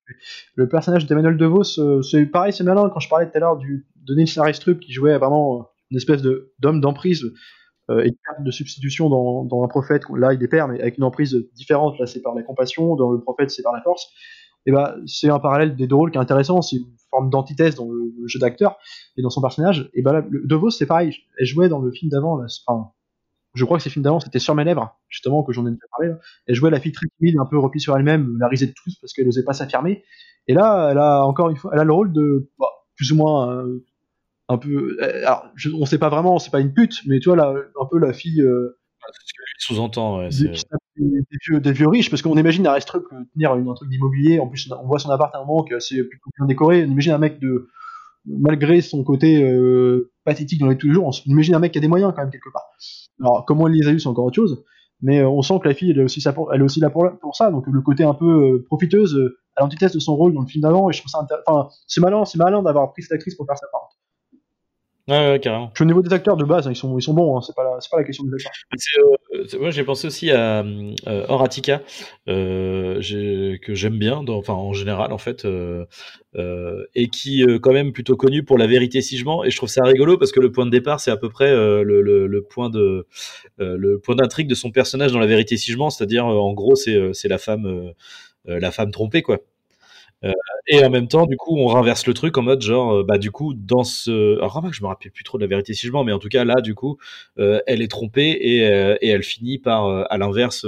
le personnage d'Emmanuel DeVos, euh, c'est pareil, c'est malin. Quand je parlais tout à l'heure de Nils Aristrup qui jouait vraiment euh, une espèce d'homme d'emprise euh, et de substitution dans, un prophète, là il est père, mais avec une emprise différente. Là c'est par la compassion, dans le prophète c'est par la force. Et bah, c'est un parallèle des deux rôles qui est intéressant, c'est une forme d'antithèse dans le, jeu d'acteur et dans son personnage. Et bah là, De Vos c'est pareil, elle jouait dans le film d'avant, là, enfin, je crois que ces films d'avant c'était sur mes lèvres, justement, que j'en ai déjà parlé. Elle jouait la fille très timide, un peu repliée sur elle-même, la risée de tous parce qu'elle n'osait pas s'affirmer. Et là, elle a encore une fois, elle a le rôle de, bah, plus ou moins, euh, un peu, euh, alors, je, on sait pas vraiment, c'est pas une pute, mais tu vois, là, un peu la fille, euh, c'est ce que lui sous-entend. Ouais, des, des, vieux, des, vieux, riches, parce qu'on imagine Aristrup tenir une, un truc d'immobilier, en plus on voit son appart à un moment que c'est plutôt bien décoré, on imagine un mec de, malgré son côté euh, pathétique dans les tous les jours, on imagine un mec qui a des moyens quand même quelque part. Alors comment il les a eu c'est encore autre chose, mais euh, on sent que la fille elle est aussi, ça pour, elle est aussi là pour, ça, donc le côté un peu euh, profiteuse à l'antithèse de son rôle dans le film d'avant, et je trouve ça enfin c'est malin, c'est malin d'avoir pris cette actrice pour faire sa part. Ouais, ouais, carrément. au niveau des acteurs de base, hein, ils, sont, ils sont bons, hein, c'est pas, la, pas la question des acteurs. Euh, moi, j'ai pensé aussi à euh, Horatica, euh, que j'aime bien, dans, enfin en général en fait, euh, et qui est quand même plutôt connu pour la vérité si je mens. Et je trouve ça rigolo parce que le point de départ, c'est à peu près le, le, le, point de le point d'intrigue de son personnage dans la vérité si je mens, c'est-à-dire en gros, c'est c'est la femme la femme trompée quoi. Euh, et en même temps, du coup, on renverse le truc en mode genre, euh, bah du coup, dans ce, alors je me rappelle plus trop de la vérité si je mens, mais en tout cas là, du coup, euh, elle est trompée et, et elle finit par, à l'inverse,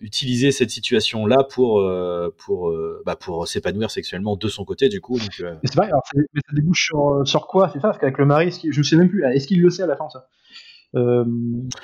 utiliser cette situation-là pour pour bah, pour s'épanouir sexuellement de son côté, du coup. c'est vrai, alors, mais ça débouche sur, sur quoi C'est ça, parce qu'avec le mari, je ne sais même plus. Est-ce qu'il le sait à la fin ça? Euh...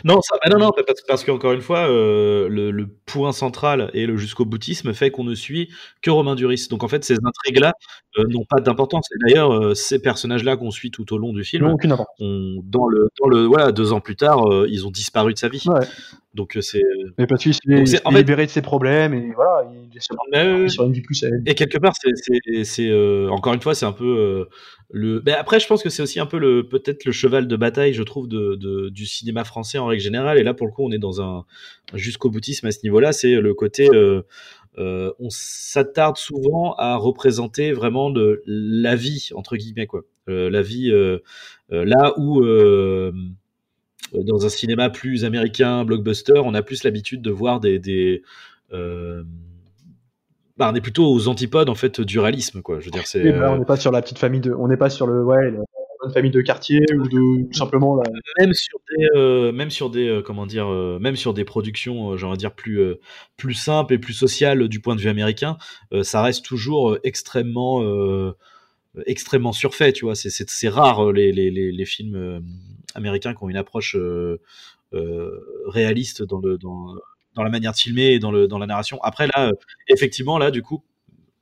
Non, non, non, parce, qu'encore une fois, euh, le, le, point central et le jusqu'au boutisme fait qu'on ne suit que Romain Duris. Donc en fait, ces intrigues-là euh, n'ont pas d'importance. Et d'ailleurs, euh, ces personnages-là qu'on suit tout au long du film, aucune on, dans le, dans le, voilà, deux ans plus tard, euh, ils ont disparu de sa vie. Ouais. Donc c'est. Mais parce qu'il est, en libéré de ses problèmes et voilà, il est sur, mais, sur une vie plus. Et quelque part, c'est, encore une fois, c'est un peu le. Mais après, je pense que c'est aussi un peu le peut-être le cheval de bataille, je trouve, de, de, du cinéma français en règle générale. Et là, pour le coup, on est dans un, jusqu'au boutisme à ce niveau-là. C'est le côté. Euh, on s'attarde souvent à représenter vraiment de la vie entre guillemets quoi. Euh, la vie euh, là où dans un cinéma plus américain, blockbuster, on a plus l'habitude de voir des, des bah, on est plutôt aux antipodes en fait du réalisme quoi. Je veux dire, c'est. Bah, on n'est pas sur la petite famille de, on n'est pas sur le, ouais, bonne famille de quartier ou simplement même sur des, euh, euh, comment dire, euh, même sur des productions, j'aimerais dire plus, plus simples et plus sociales du point de vue américain, ça reste toujours extrêmement, extrêmement surfait. Tu vois, c'est, rare les, les, les, films américains qui ont une approche réaliste dans le, dans dans la manière de filmer et dans, le, dans la narration. Après, là, effectivement, là, du coup,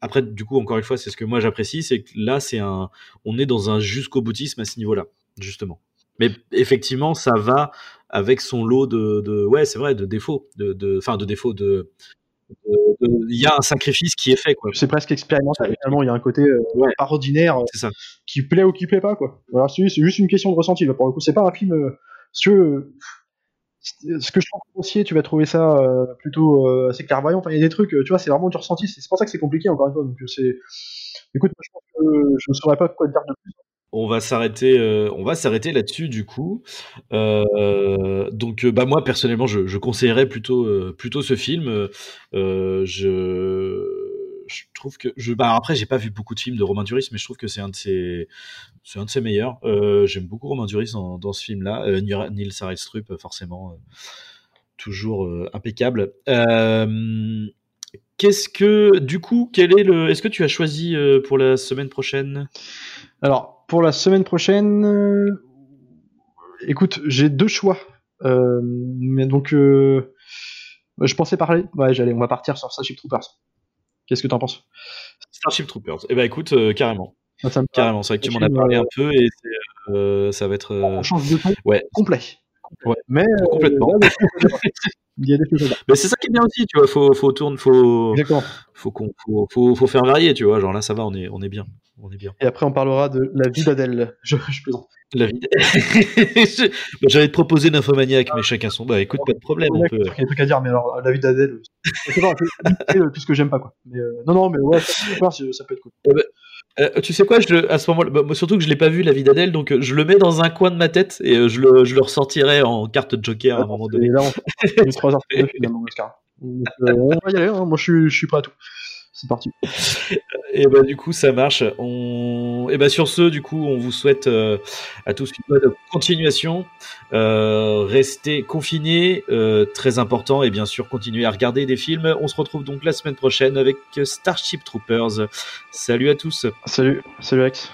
après, du coup, encore une fois, c'est ce que moi j'apprécie, c'est que là, c'est un, on est dans un jusqu'au boutisme à ce niveau-là, justement. Mais effectivement, ça va avec son lot de, de ouais, c'est vrai, de défauts, de, de, enfin, de défauts de, il y a un sacrifice qui est fait quoi. C'est presque expérimental finalement, il y a un côté euh, ouais. ordinaire euh, ça. qui plaît ou qui plaît pas quoi. C'est juste une question de ressenti pour le coup, c'est pas un film euh, si ce que je trouve grossier, tu vas trouver ça euh, plutôt euh, assez clairvoyant. Enfin, il y a des trucs, euh, tu vois, c'est vraiment du ressenti. C'est pour ça que c'est compliqué, encore une fois. C'est. Écoute, que je ne saurais pas quoi dire de plus. on va s'arrêter, euh, on va s'arrêter là-dessus du coup. Euh, donc, bah moi personnellement, je, je conseillerais plutôt, plutôt ce film. je, je trouve que, je, bah après, j'ai pas vu beaucoup de films de Romain Duris, mais je trouve que c'est un de ses, meilleurs. J'aime beaucoup Romain Duris dans, ce film-là. Neil Sarelstrup, forcément, toujours impeccable. Qu'est-ce que, du coup, quel est le, est-ce que tu as choisi pour la semaine prochaine? Alors, pour la semaine prochaine, euh, écoute, j'ai deux choix. Euh, mais donc, euh, je pensais parler. Ouais, j'allais, on va partir sur Starship Troopers. Qu'est-ce que t'en penses? Starship Troopers. Eh ben, écoute, carrément. carrément. C'est vrai que tu m'en as parlé un peu et ça va être. On change de ton. Ouais. Complet. Ouais. Mais complètement. Mais c'est ça qui est bien aussi, tu vois. Faut, faut tourner, faut. Faut, faut, faut, faire varier, tu vois. Genre là, ça va, on est, on est bien on est bien. Et après, on parlera de la vie d'Adèle. [LAUGHS] Je, je plaisante. La vie [LAUGHS] J'allais te proposer Nymphomaniac, mais chacun son. Bah écoute, pas de problème. Il y a des trucs à dire, mais alors, la vie d'Adèle, c'est pas, tout ce que j'aime pas, quoi. Mais, euh, non, non, mais ouais, ça, ça peut être cool. Eh ben, euh, tu sais quoi, je, à ce moment-là, bah, surtout que je l'ai pas vu la vie d'Adèle, donc euh, je le mets dans un coin de ma tête et je, le, je le ressortirai en carte Joker à un moment donné. là, on 3 heures finalement, Oscar. Donc, on va y aller, hein. moi je suis, je suis pas à tout c'est parti. [LAUGHS] Et bah du coup ça marche. On... Et bah sur ce du coup on vous souhaite euh, à tous une bonne continuation. Euh, restez confinés, euh, très important et bien sûr continuez à regarder des films. On se retrouve donc la semaine prochaine avec Starship Troopers. Salut à tous. Salut, salut Alex.